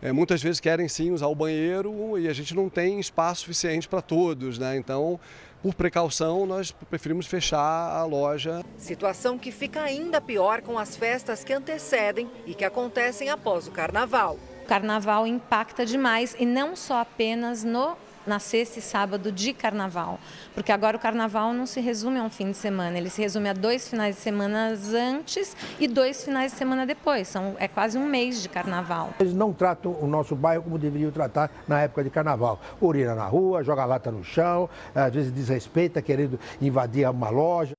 é, muitas vezes querem sim usar o banheiro e a gente não tem espaço suficiente para todos. Né? Então, por precaução, nós preferimos fechar a loja. Situação que fica ainda pior com as festas que antecedem e que acontecem após o carnaval. O carnaval impacta demais e não só apenas no na sexta e sábado de carnaval, porque agora o carnaval não se resume a um fim de semana, ele se resume a dois finais de semana antes e dois finais de semana depois. São, é quase um mês de carnaval. Eles não tratam o nosso bairro como deveriam tratar na época de carnaval. Urina na rua, joga lata no chão, às vezes desrespeita, querendo invadir uma loja.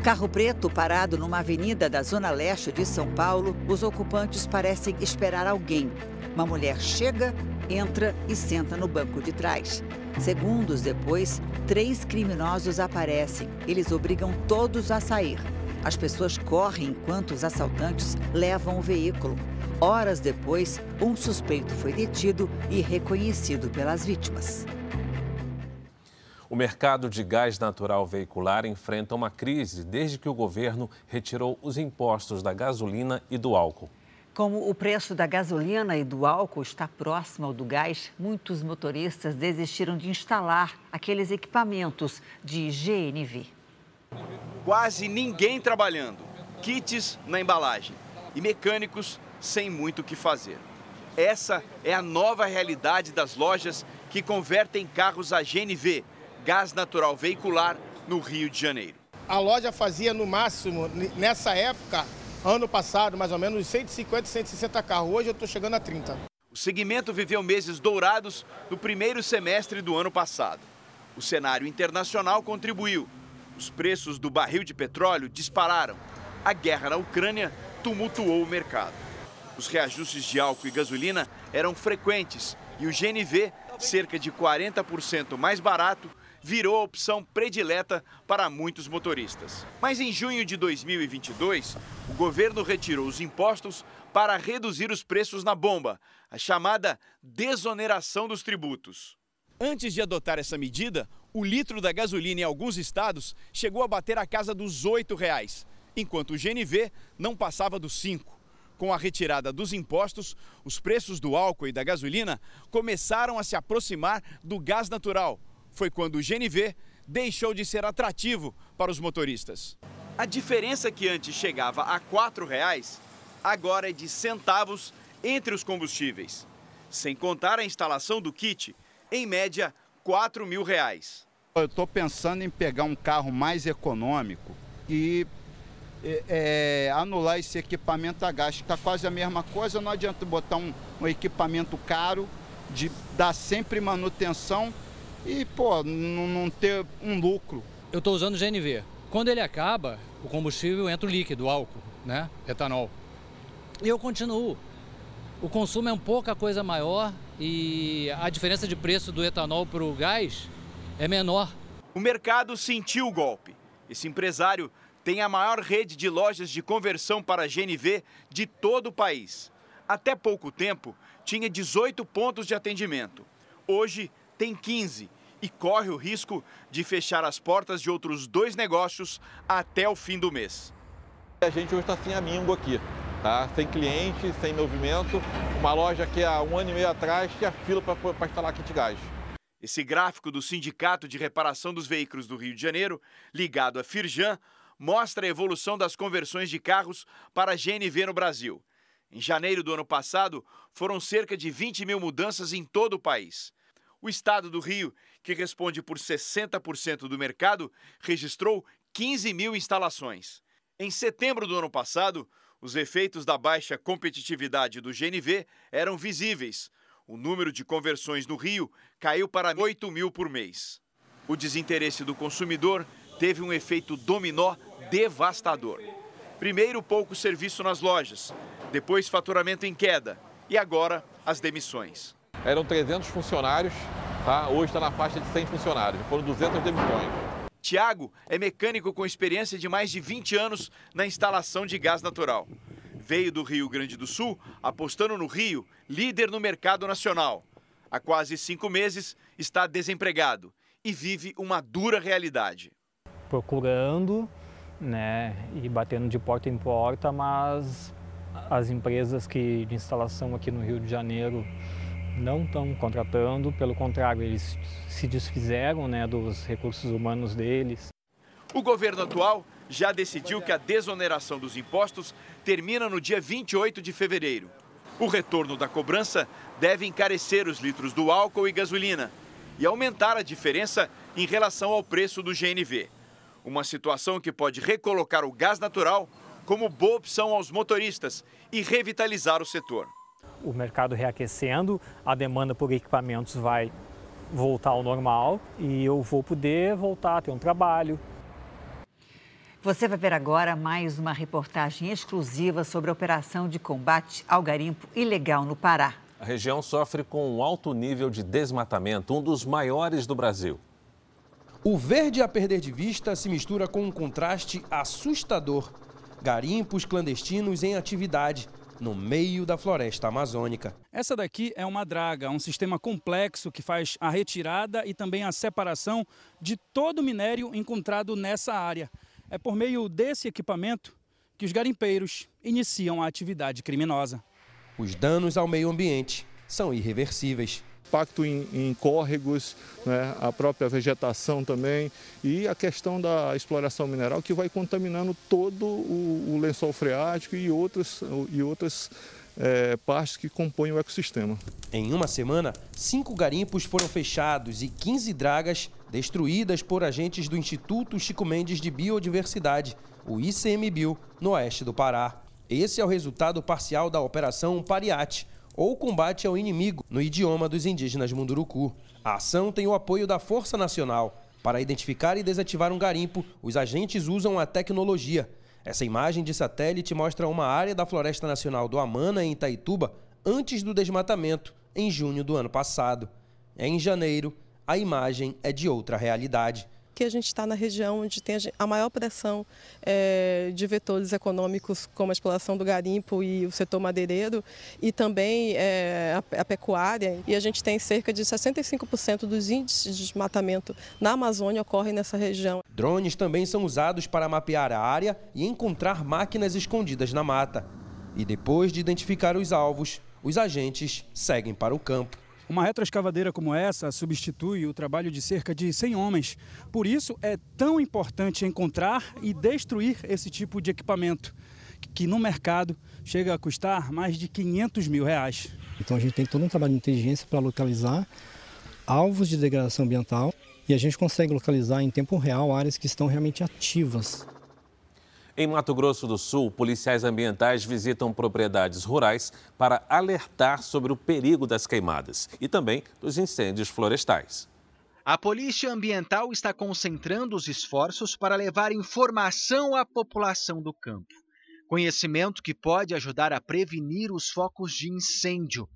Carro preto parado numa avenida da zona leste de São Paulo, os ocupantes parecem esperar alguém. Uma mulher chega, entra e senta no banco de trás. Segundos depois, três criminosos aparecem. Eles obrigam todos a sair. As pessoas correm enquanto os assaltantes levam o veículo. Horas depois, um suspeito foi detido e reconhecido pelas vítimas. O mercado de gás natural veicular enfrenta uma crise desde que o governo retirou os impostos da gasolina e do álcool. Como o preço da gasolina e do álcool está próximo ao do gás, muitos motoristas desistiram de instalar aqueles equipamentos de GNV. Quase ninguém trabalhando, kits na embalagem e mecânicos sem muito o que fazer. Essa é a nova realidade das lojas que convertem carros a GNV gás natural veicular no Rio de Janeiro. A loja fazia no máximo, nessa época, ano passado, mais ou menos 150, 160 carros. Hoje eu estou chegando a 30. O segmento viveu meses dourados no primeiro semestre do ano passado. O cenário internacional contribuiu. Os preços do barril de petróleo dispararam. A guerra na Ucrânia tumultuou o mercado. Os reajustes de álcool e gasolina eram frequentes e o GNV, cerca de 40% mais barato, virou a opção predileta para muitos motoristas. Mas em junho de 2022, o governo retirou os impostos para reduzir os preços na bomba, a chamada desoneração dos tributos. Antes de adotar essa medida, o litro da gasolina em alguns estados chegou a bater a casa dos 8 reais, enquanto o GNV não passava dos 5. Com a retirada dos impostos, os preços do álcool e da gasolina começaram a se aproximar do gás natural. Foi quando o GNV deixou de ser atrativo para os motoristas. A diferença que antes chegava a 4 reais, agora é de centavos entre os combustíveis. Sem contar a instalação do kit, em média, 4 mil reais. Eu estou pensando em pegar um carro mais econômico e é, é, anular esse equipamento a gás, que está quase a mesma coisa. Não adianta botar um, um equipamento caro, de dar sempre manutenção e, pô, não ter um lucro. Eu estou usando GNV. Quando ele acaba, o combustível entra o líquido, o álcool, né? Etanol. E eu continuo. O consumo é um pouco a coisa maior e a diferença de preço do etanol para o gás é menor. O mercado sentiu o golpe. Esse empresário tem a maior rede de lojas de conversão para GNV de todo o país. Até pouco tempo, tinha 18 pontos de atendimento. Hoje, tem 15 e corre o risco de fechar as portas de outros dois negócios até o fim do mês. A gente hoje está sem amigo aqui, tá? sem cliente, sem movimento. Uma loja que há um ano e meio atrás tinha fila para instalar kit gás. Esse gráfico do Sindicato de Reparação dos Veículos do Rio de Janeiro, ligado à Firjan, mostra a evolução das conversões de carros para GNV no Brasil. Em janeiro do ano passado, foram cerca de 20 mil mudanças em todo o país. O estado do Rio, que responde por 60% do mercado, registrou 15 mil instalações. Em setembro do ano passado, os efeitos da baixa competitividade do GNV eram visíveis. O número de conversões no Rio caiu para 8 mil por mês. O desinteresse do consumidor teve um efeito dominó devastador. Primeiro, pouco serviço nas lojas, depois, faturamento em queda e agora, as demissões. Eram 300 funcionários, tá? hoje está na faixa de 100 funcionários, foram 200 demissões. Tiago é mecânico com experiência de mais de 20 anos na instalação de gás natural. Veio do Rio Grande do Sul, apostando no Rio, líder no mercado nacional. Há quase cinco meses está desempregado e vive uma dura realidade. Procurando né, e batendo de porta em porta, mas as empresas que, de instalação aqui no Rio de Janeiro não estão contratando, pelo contrário, eles se desfizeram né, dos recursos humanos deles. O governo atual já decidiu que a desoneração dos impostos termina no dia 28 de fevereiro. O retorno da cobrança deve encarecer os litros do álcool e gasolina e aumentar a diferença em relação ao preço do GNV. Uma situação que pode recolocar o gás natural como boa opção aos motoristas e revitalizar o setor. O mercado reaquecendo, a demanda por equipamentos vai voltar ao normal e eu vou poder voltar a ter um trabalho. Você vai ver agora mais uma reportagem exclusiva sobre a operação de combate ao garimpo ilegal no Pará. A região sofre com um alto nível de desmatamento, um dos maiores do Brasil. O verde a perder de vista se mistura com um contraste assustador. Garimpos clandestinos em atividade no meio da floresta amazônica. Essa daqui é uma draga, um sistema complexo que faz a retirada e também a separação de todo o minério encontrado nessa área. É por meio desse equipamento que os garimpeiros iniciam a atividade criminosa. Os danos ao meio ambiente são irreversíveis impacto em, em córregos, né, a própria vegetação também e a questão da exploração mineral que vai contaminando todo o, o lençol freático e outras, e outras é, partes que compõem o ecossistema. Em uma semana, cinco garimpos foram fechados e 15 dragas destruídas por agentes do Instituto Chico Mendes de Biodiversidade, o ICMBio, no oeste do Pará. Esse é o resultado parcial da Operação Pariate, ou combate ao inimigo, no idioma dos indígenas Munduruku. A ação tem o apoio da Força Nacional. Para identificar e desativar um garimpo, os agentes usam a tecnologia. Essa imagem de satélite mostra uma área da Floresta Nacional do Amana, em Itaituba, antes do desmatamento, em junho do ano passado. Em janeiro, a imagem é de outra realidade que a gente está na região onde tem a maior pressão é, de vetores econômicos, como a exploração do garimpo e o setor madeireiro, e também é, a, a, pecuária. E a gente tem cerca de 65% dos índices de desmatamento na Amazônia ocorrem nessa região. Drones também são usados para mapear a área e encontrar máquinas escondidas na mata. E depois de identificar os alvos, os agentes seguem para o campo. Uma retroescavadeira como essa substitui o trabalho de cerca de 100 homens. Por isso, é tão importante encontrar e destruir esse tipo de equipamento, que no mercado chega a custar mais de 500 mil reais. Então a gente tem todo um trabalho de inteligência para localizar alvos de degradação ambiental e a gente consegue localizar em tempo real áreas que estão realmente ativas. Em Mato Grosso do Sul, policiais ambientais visitam propriedades rurais para alertar sobre o perigo das queimadas e também dos incêndios florestais. A Polícia Ambiental está concentrando os esforços para levar informação à população do campo. Conhecimento que pode ajudar a prevenir os focos de incêndio.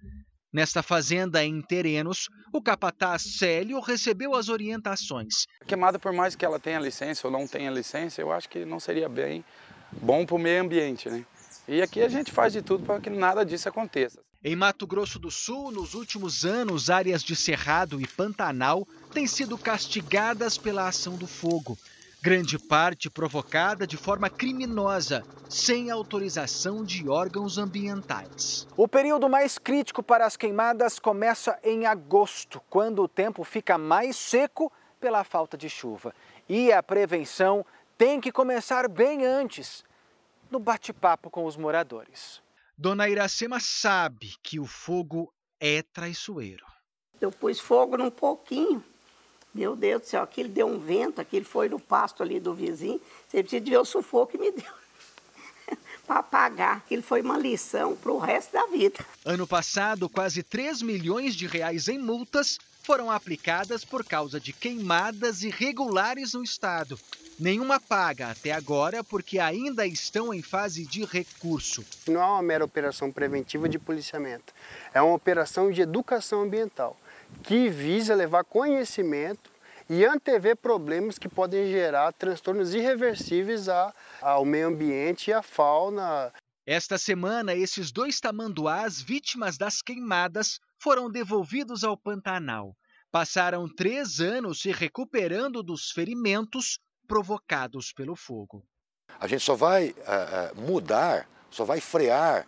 Nesta fazenda em Terenos, o capataz Célio recebeu as orientações. A queimada, por mais que ela tenha licença ou não tenha licença, eu acho que não seria bem bom para o meio ambiente. Né? E aqui a gente faz de tudo para que nada disso aconteça. Em Mato Grosso do Sul, nos últimos anos, áreas de Cerrado e Pantanal têm sido castigadas pela ação do fogo grande parte provocada de forma criminosa, sem autorização de órgãos ambientais. O período mais crítico para as queimadas começa em agosto, quando o tempo fica mais seco pela falta de chuva. E a prevenção tem que começar bem antes, no bate-papo com os moradores. Dona Iracema sabe que o fogo é traiçoeiro. Eu pus fogo num pouquinho meu Deus do céu, aquilo deu um vento, aquilo foi no pasto ali do vizinho. Você precisa ver o sufoco que me deu. para apagar. Aquilo foi uma lição para o resto da vida. Ano passado, quase 3 milhões de reais em multas foram aplicadas por causa de queimadas irregulares no estado. Nenhuma paga até agora, porque ainda estão em fase de recurso. Não é uma mera operação preventiva de policiamento, é uma operação de educação ambiental que visa levar conhecimento e antever problemas que podem gerar transtornos irreversíveis ao meio ambiente e à fauna. Esta semana, esses dois tamanduás vítimas das queimadas foram devolvidos ao Pantanal. Passaram três anos se recuperando dos ferimentos provocados pelo fogo. A gente só vai uh, mudar, só vai frear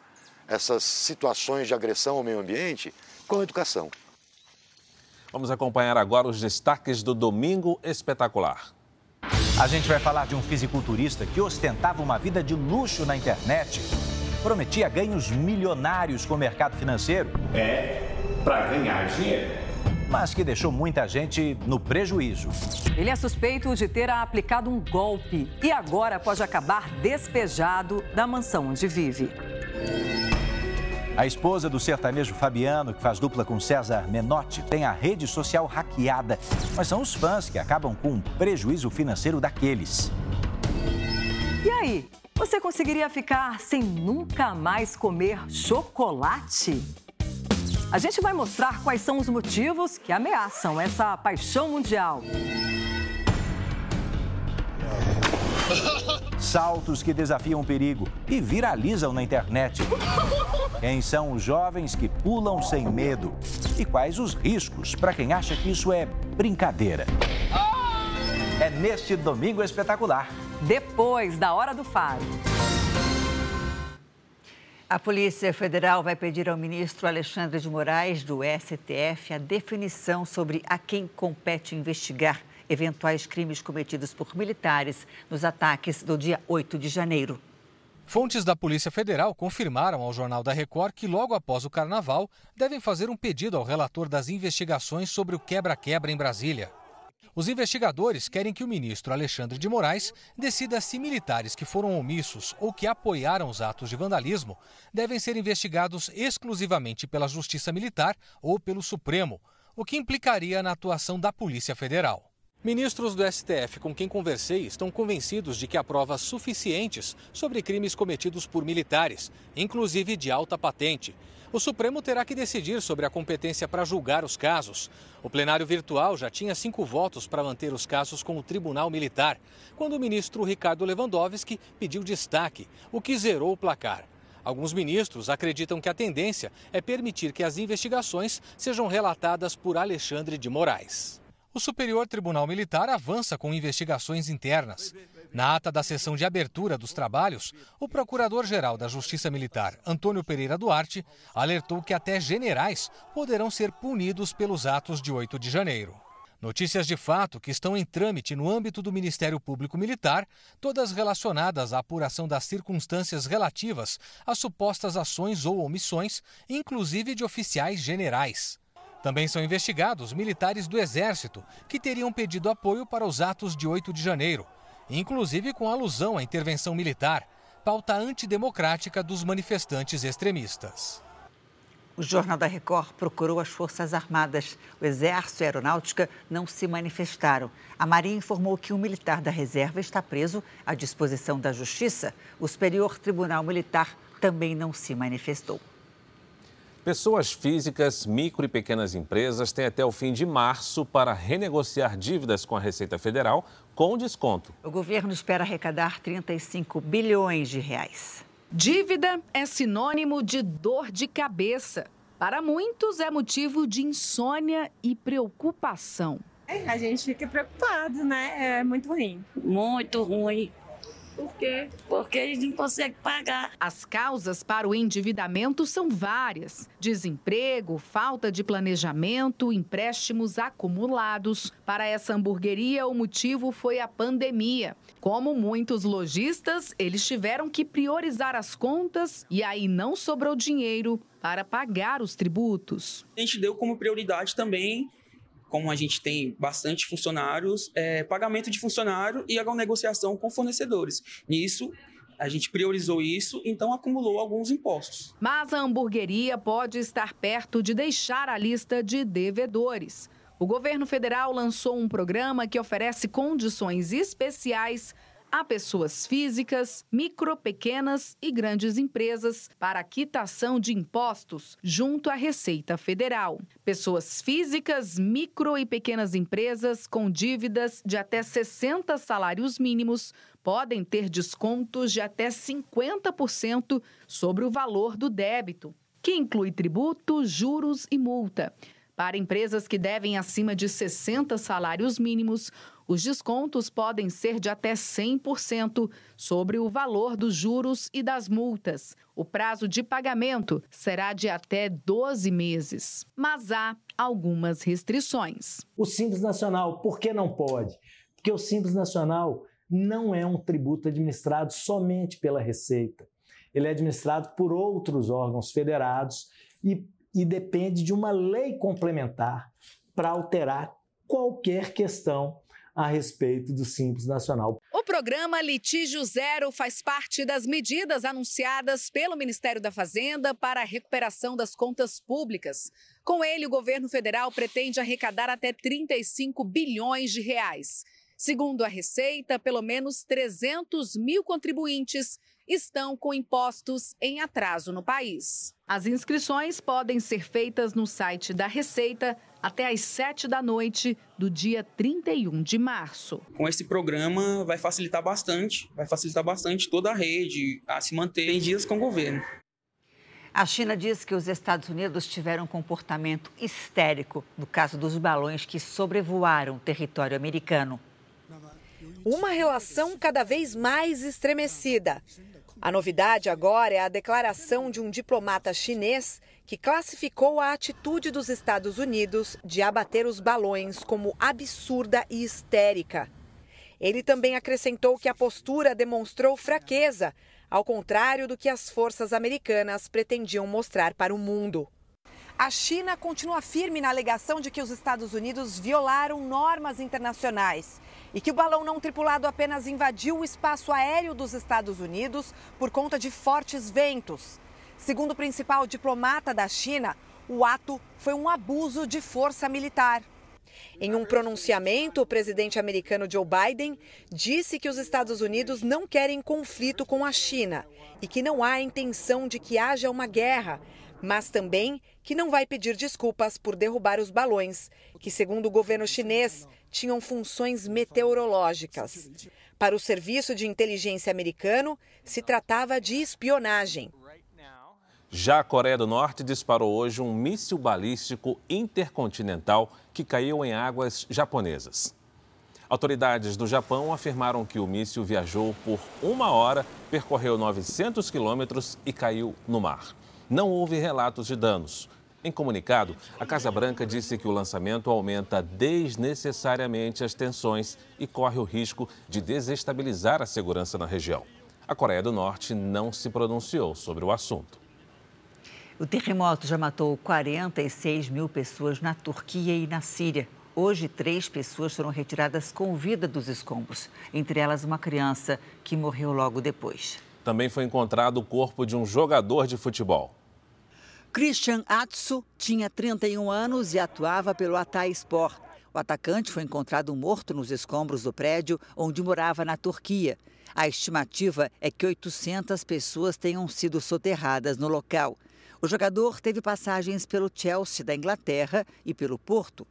essas situações de agressão ao meio ambiente com a educação. Vamos acompanhar agora os destaques do Domingo Espetacular. A gente vai falar de um fisiculturista que ostentava uma vida de luxo na internet. Prometia ganhos milionários com o mercado financeiro. É para ganhar dinheiro mas que deixou muita gente no prejuízo. Ele é suspeito de ter aplicado um golpe e agora pode acabar despejado da mansão onde vive. A esposa do sertanejo Fabiano, que faz dupla com César Menotti, tem a rede social hackeada. Mas são os fãs que acabam com um prejuízo financeiro daqueles. E aí, você conseguiria ficar sem nunca mais comer chocolate? A gente vai mostrar quais são os motivos que ameaçam essa paixão mundial. Saltos que desafiam o perigo e viralizam na internet. Quem são os jovens que pulam sem medo? E quais os riscos para quem acha que isso é brincadeira? É neste domingo espetacular. Depois da Hora do Faro. A Polícia Federal vai pedir ao ministro Alexandre de Moraes, do STF, a definição sobre a quem compete investigar eventuais crimes cometidos por militares nos ataques do dia 8 de janeiro. Fontes da Polícia Federal confirmaram ao Jornal da Record que, logo após o carnaval, devem fazer um pedido ao relator das investigações sobre o quebra-quebra em Brasília. Os investigadores querem que o ministro Alexandre de Moraes decida se militares que foram omissos ou que apoiaram os atos de vandalismo devem ser investigados exclusivamente pela Justiça Militar ou pelo Supremo, o que implicaria na atuação da Polícia Federal. Ministros do STF com quem conversei estão convencidos de que há provas suficientes sobre crimes cometidos por militares, inclusive de alta patente. o Supremo terá que decidir sobre a competência para julgar os casos. O plenário virtual já tinha cinco votos para manter os casos com o Tribunal Militar, quando o ministro Ricardo Lewandowski pediu destaque, o que zerou o placar. Alguns ministros acreditam que a tendência é permitir que as investigações sejam relatadas por Alexandre de Moraes. O Superior Tribunal Militar avança com investigações internas. Na ata da sessão de abertura dos trabalhos, o Procurador-Geral da Justiça Militar, Antônio Pereira Duarte, alertou que até generais poderão ser punidos pelos atos de 8 de janeiro. Notícias de fato que estão em trâmite no âmbito do Ministério Público Militar, todas relacionadas à apuração das circunstâncias relativas a supostas ações ou omissões, inclusive de oficiais generais. Também são investigados militares do Exército que teriam pedido apoio para os atos de 8 de janeiro, inclusive com alusão à intervenção militar, pauta antidemocrática dos manifestantes extremistas. O Jornal da Record procurou as Forças Armadas. O Exército e a Aeronáutica não se manifestaram. A Marinha informou que um militar da reserva está preso à disposição da Justiça. O Superior Tribunal Militar também não se manifestou. Pessoas físicas, micro e pequenas empresas têm até o fim de março para renegociar dívidas com a Receita Federal com desconto. O governo espera arrecadar 35 bilhões de reais. Dívida é sinônimo de dor de cabeça. Para muitos, é motivo de insônia e preocupação. É, a gente fica preocupado, né? É muito ruim. Muito ruim. Por quê? Porque eles não conseguem pagar. As causas para o endividamento são várias: desemprego, falta de planejamento, empréstimos acumulados. Para essa hamburgueria, o motivo foi a pandemia. Como muitos lojistas, eles tiveram que priorizar as contas e aí não sobrou dinheiro para pagar os tributos. A gente deu como prioridade também como a gente tem bastante funcionários, é, pagamento de funcionário e a negociação com fornecedores. Nisso, a gente priorizou isso, então acumulou alguns impostos. Mas a hamburgueria pode estar perto de deixar a lista de devedores. O governo federal lançou um programa que oferece condições especiais a pessoas físicas, micro, pequenas e grandes empresas para quitação de impostos junto à Receita Federal. Pessoas físicas, micro e pequenas empresas com dívidas de até 60 salários mínimos podem ter descontos de até 50% sobre o valor do débito, que inclui tributo, juros e multa. Para empresas que devem acima de 60 salários mínimos, os descontos podem ser de até 100% sobre o valor dos juros e das multas. O prazo de pagamento será de até 12 meses. Mas há algumas restrições. O Simples Nacional, por que não pode? Porque o Simples Nacional não é um tributo administrado somente pela Receita. Ele é administrado por outros órgãos federados e, e depende de uma lei complementar para alterar qualquer questão a respeito do Simples Nacional. O programa Litígio Zero faz parte das medidas anunciadas pelo Ministério da Fazenda para a recuperação das contas públicas. Com ele, o governo federal pretende arrecadar até 35 bilhões de reais. Segundo a Receita, pelo menos 300 mil contribuintes estão com impostos em atraso no país. As inscrições podem ser feitas no site da Receita até às 7 da noite do dia 31 de março. Com esse programa vai facilitar bastante, vai facilitar bastante toda a rede a se manter em dias com o governo. A China diz que os Estados Unidos tiveram um comportamento histérico no caso dos balões que sobrevoaram o território americano. Uma relação cada vez mais estremecida. A novidade agora é a declaração de um diplomata chinês que classificou a atitude dos Estados Unidos de abater os balões como absurda e histérica. Ele também acrescentou que a postura demonstrou fraqueza, ao contrário do que as forças americanas pretendiam mostrar para o mundo. A China continua firme na alegação de que os Estados Unidos violaram normas internacionais e que o balão não tripulado apenas invadiu o espaço aéreo dos Estados Unidos por conta de fortes ventos. Segundo o principal diplomata da China, o ato foi um abuso de força militar. Em um pronunciamento, o presidente americano Joe Biden disse que os Estados Unidos não querem conflito com a China e que não há intenção de que haja uma guerra, mas também que não vai pedir desculpas por derrubar os balões, que, segundo o governo chinês, tinham funções meteorológicas. Para o Serviço de Inteligência americano, se tratava de espionagem. Já a Coreia do Norte disparou hoje um míssil balístico intercontinental que caiu em águas japonesas. Autoridades do Japão afirmaram que o míssil viajou por uma hora, percorreu 900 quilômetros e caiu no mar. Não houve relatos de danos. Em comunicado, a Casa Branca disse que o lançamento aumenta desnecessariamente as tensões e corre o risco de desestabilizar a segurança na região. A Coreia do Norte não se pronunciou sobre o assunto. O terremoto já matou 46 mil pessoas na Turquia e na Síria. Hoje, três pessoas foram retiradas com vida dos escombros, entre elas uma criança que morreu logo depois. Também foi encontrado o corpo de um jogador de futebol. Christian Atsu tinha 31 anos e atuava pelo Sport. O atacante foi encontrado morto nos escombros do prédio onde morava na Turquia. A estimativa é que 800 pessoas tenham sido soterradas no local. O jogador teve passagens pelo Chelsea da Inglaterra e pelo Porto.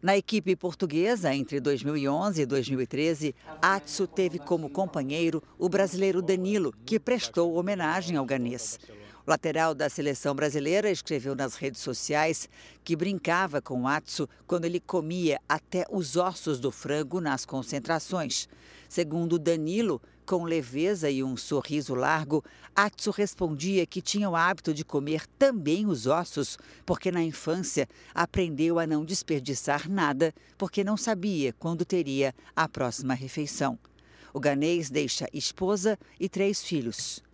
Na equipe portuguesa, entre 2011 e 2013, Atsu teve como companheiro o brasileiro Danilo, que prestou homenagem ao ganês. O lateral da seleção brasileira escreveu nas redes sociais que brincava com Atsu quando ele comia até os ossos do frango nas concentrações. Segundo Danilo, com leveza e um sorriso largo, Atsu respondia que tinha o hábito de comer também os ossos, porque na infância aprendeu a não desperdiçar nada, porque não sabia quando teria a próxima refeição. O ganês deixa esposa e três filhos.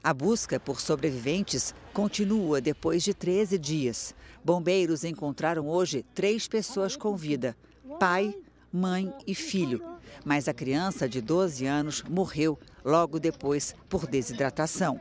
A busca por sobreviventes continua depois de 13 dias. Bombeiros encontraram hoje três pessoas com vida: pai, mãe e filho. Mas a criança de 12 anos morreu logo depois por desidratação.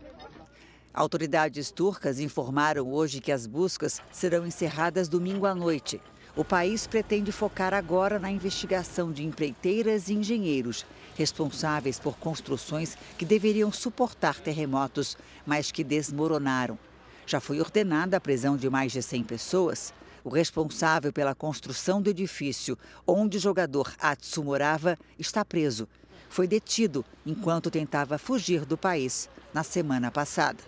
Autoridades turcas informaram hoje que as buscas serão encerradas domingo à noite. O país pretende focar agora na investigação de empreiteiras e engenheiros responsáveis por construções que deveriam suportar terremotos, mas que desmoronaram. Já foi ordenada a prisão de mais de 100 pessoas. O responsável pela construção do edifício onde o jogador Atsu morava está preso. Foi detido enquanto tentava fugir do país na semana passada.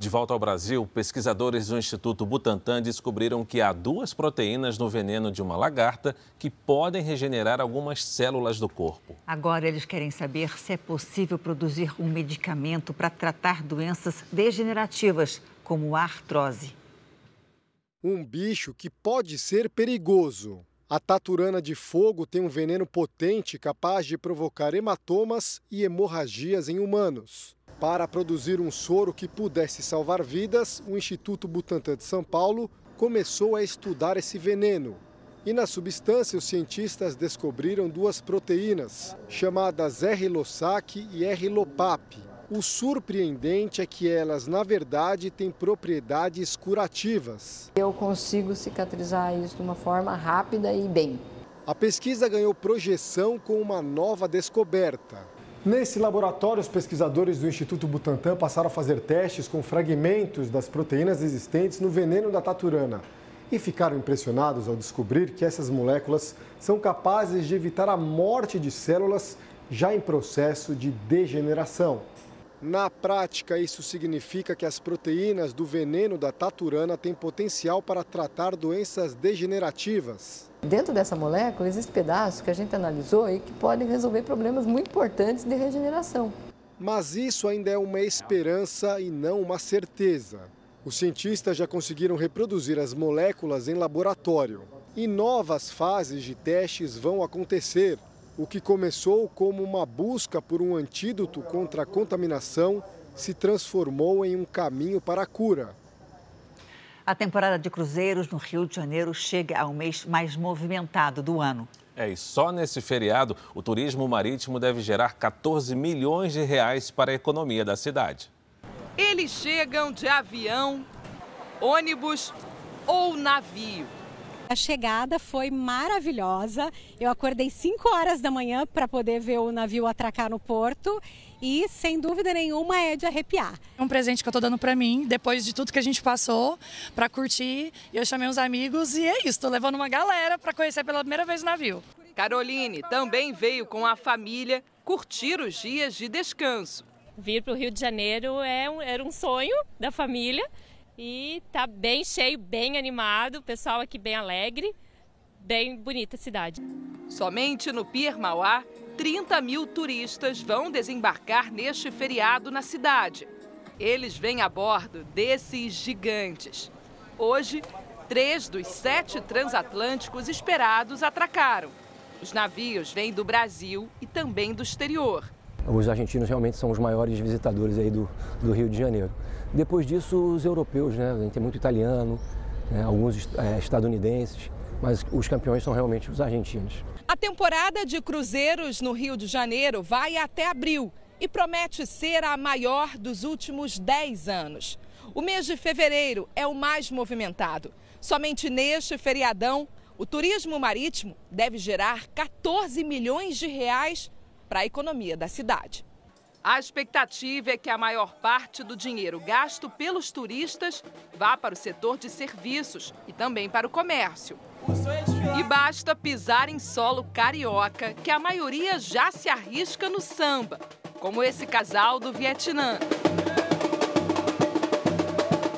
De volta ao Brasil, pesquisadores do Instituto Butantan descobriram que há duas proteínas no veneno de uma lagarta que podem regenerar algumas células do corpo. Agora eles querem saber se é possível produzir um medicamento para tratar doenças degenerativas, como a artrose um bicho que pode ser perigoso. A taturana de fogo tem um veneno potente capaz de provocar hematomas e hemorragias em humanos. Para produzir um soro que pudesse salvar vidas, o Instituto Butantan de São Paulo começou a estudar esse veneno. E na substância, os cientistas descobriram duas proteínas, chamadas R-Lossac e R-Lopap, o surpreendente é que elas, na verdade, têm propriedades curativas. Eu consigo cicatrizar isso de uma forma rápida e bem. A pesquisa ganhou projeção com uma nova descoberta. Nesse laboratório, os pesquisadores do Instituto Butantan passaram a fazer testes com fragmentos das proteínas existentes no veneno da taturana e ficaram impressionados ao descobrir que essas moléculas são capazes de evitar a morte de células já em processo de degeneração. Na prática, isso significa que as proteínas do veneno da taturana têm potencial para tratar doenças degenerativas. Dentro dessa molécula existem pedaços que a gente analisou e que podem resolver problemas muito importantes de regeneração. Mas isso ainda é uma esperança e não uma certeza. Os cientistas já conseguiram reproduzir as moléculas em laboratório e novas fases de testes vão acontecer o que começou como uma busca por um antídoto contra a contaminação se transformou em um caminho para a cura. A temporada de cruzeiros no Rio de Janeiro chega ao mês mais movimentado do ano. É, e só nesse feriado, o turismo marítimo deve gerar 14 milhões de reais para a economia da cidade. Eles chegam de avião, ônibus ou navio A chegada foi maravilhosa. Eu acordei 5 horas da manhã para poder ver o navio atracar no porto e, sem dúvida nenhuma, é de arrepiar. É um presente que eu tô dando para mim, depois de tudo que a gente passou, para curtir. Eu chamei uns amigos e é isso, tô levando uma galera para conhecer pela primeira vez o navio. Caroline também veio com a família curtir os dias de descanso. Vir para o Rio de Janeiro é um, era um sonho da família e tá bem cheio, bem animado, pessoal aqui bem alegre, bem bonita a cidade. Somente no Pier Mauá, 30 mil turistas vão desembarcar neste feriado na cidade. Eles vêm a bordo desses gigantes. Hoje, três dos sete transatlânticos esperados atracaram. Os navios vêm do Brasil e também do exterior. Os argentinos realmente são os maiores visitadores aí do, do Rio de Janeiro. Depois disso, os europeus, né? A gente tem muito italiano, né? alguns é, estadunidenses, mas os campeões são realmente os argentinos. A temporada de cruzeiros no Rio de Janeiro vai até abril e promete ser a maior dos últimos 10 anos. O mês de fevereiro é o mais movimentado. Somente neste feriadão, o turismo marítimo deve gerar 14 milhões de reais para a economia da cidade. A expectativa é que a maior parte do dinheiro gasto pelos turistas vá para o setor de serviços e também para o comércio. E basta pisar em solo carioca que a maioria já se arrisca no samba, como esse casal do Vietnã.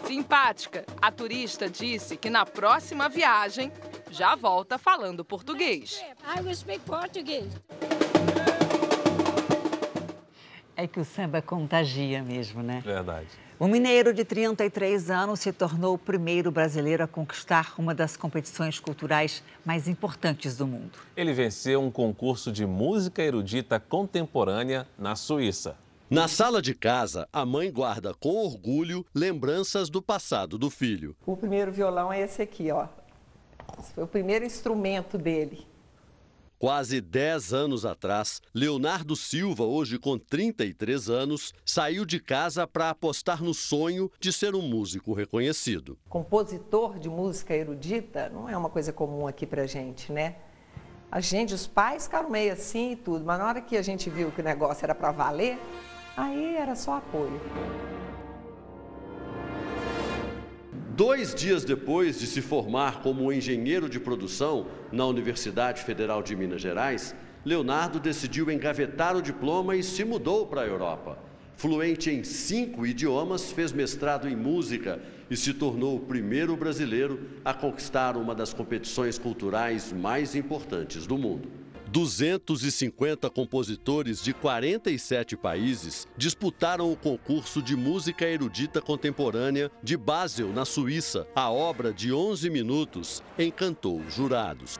Simpática, a turista disse que na próxima viagem já volta falando português. I will speak Portuguese. É que o samba contagia mesmo, né? Verdade. O mineiro de 33 anos se tornou o primeiro brasileiro a conquistar uma das competições culturais mais importantes do mundo. Ele venceu um concurso de música erudita contemporânea na Suíça. Na sala de casa, a mãe guarda com orgulho lembranças do passado do filho. O primeiro violão é esse aqui, ó. Esse foi o primeiro instrumento dele. Quase 10 anos atrás, Leonardo Silva, hoje com 33 anos, saiu de casa para apostar no sonho de ser um músico reconhecido. Compositor de música erudita não é uma coisa comum aqui pra gente, né? A gente, os pais ficaram meio assim e tudo, mas na hora que a gente viu que o negócio era para valer, aí era só apoio. Dois dias depois de se formar como engenheiro de produção na Universidade Federal de Minas Gerais, Leonardo decidiu engavetar o diploma e se mudou para a Europa. Fluente em cinco idiomas, fez mestrado em música e se tornou o primeiro brasileiro a conquistar uma das competições culturais mais importantes do mundo. 250 compositores de 47 países disputaram o concurso de música erudita contemporânea de Basel, na Suíça. A obra de 11 minutos encantou os jurados.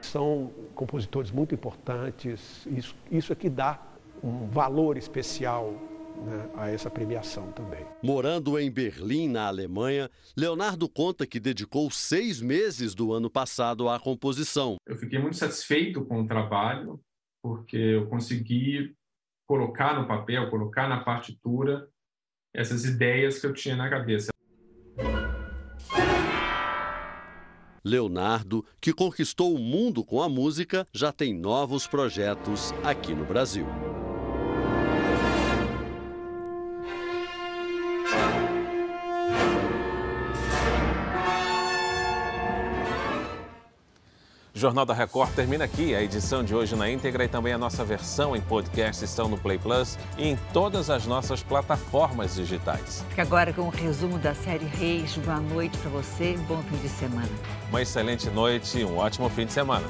São compositores muito importantes, isso, isso é que dá um valor especial né, a essa premiação também. Morando em Berlim, na Alemanha, Leonardo conta que dedicou seis meses do ano passado à composição. Eu fiquei muito satisfeito com o trabalho, porque eu consegui colocar no papel, colocar na partitura essas ideias que eu tinha na cabeça. Leonardo, que conquistou o mundo com a música, já tem novos projetos aqui no Brasil. Jornal da Record termina aqui. A edição de hoje na íntegra e também a nossa versão em podcast estão no Play Plus e em todas as nossas plataformas digitais. Fica agora com o um resumo da série Reis. Boa noite para você bom fim de semana. Uma excelente noite e um ótimo fim de semana.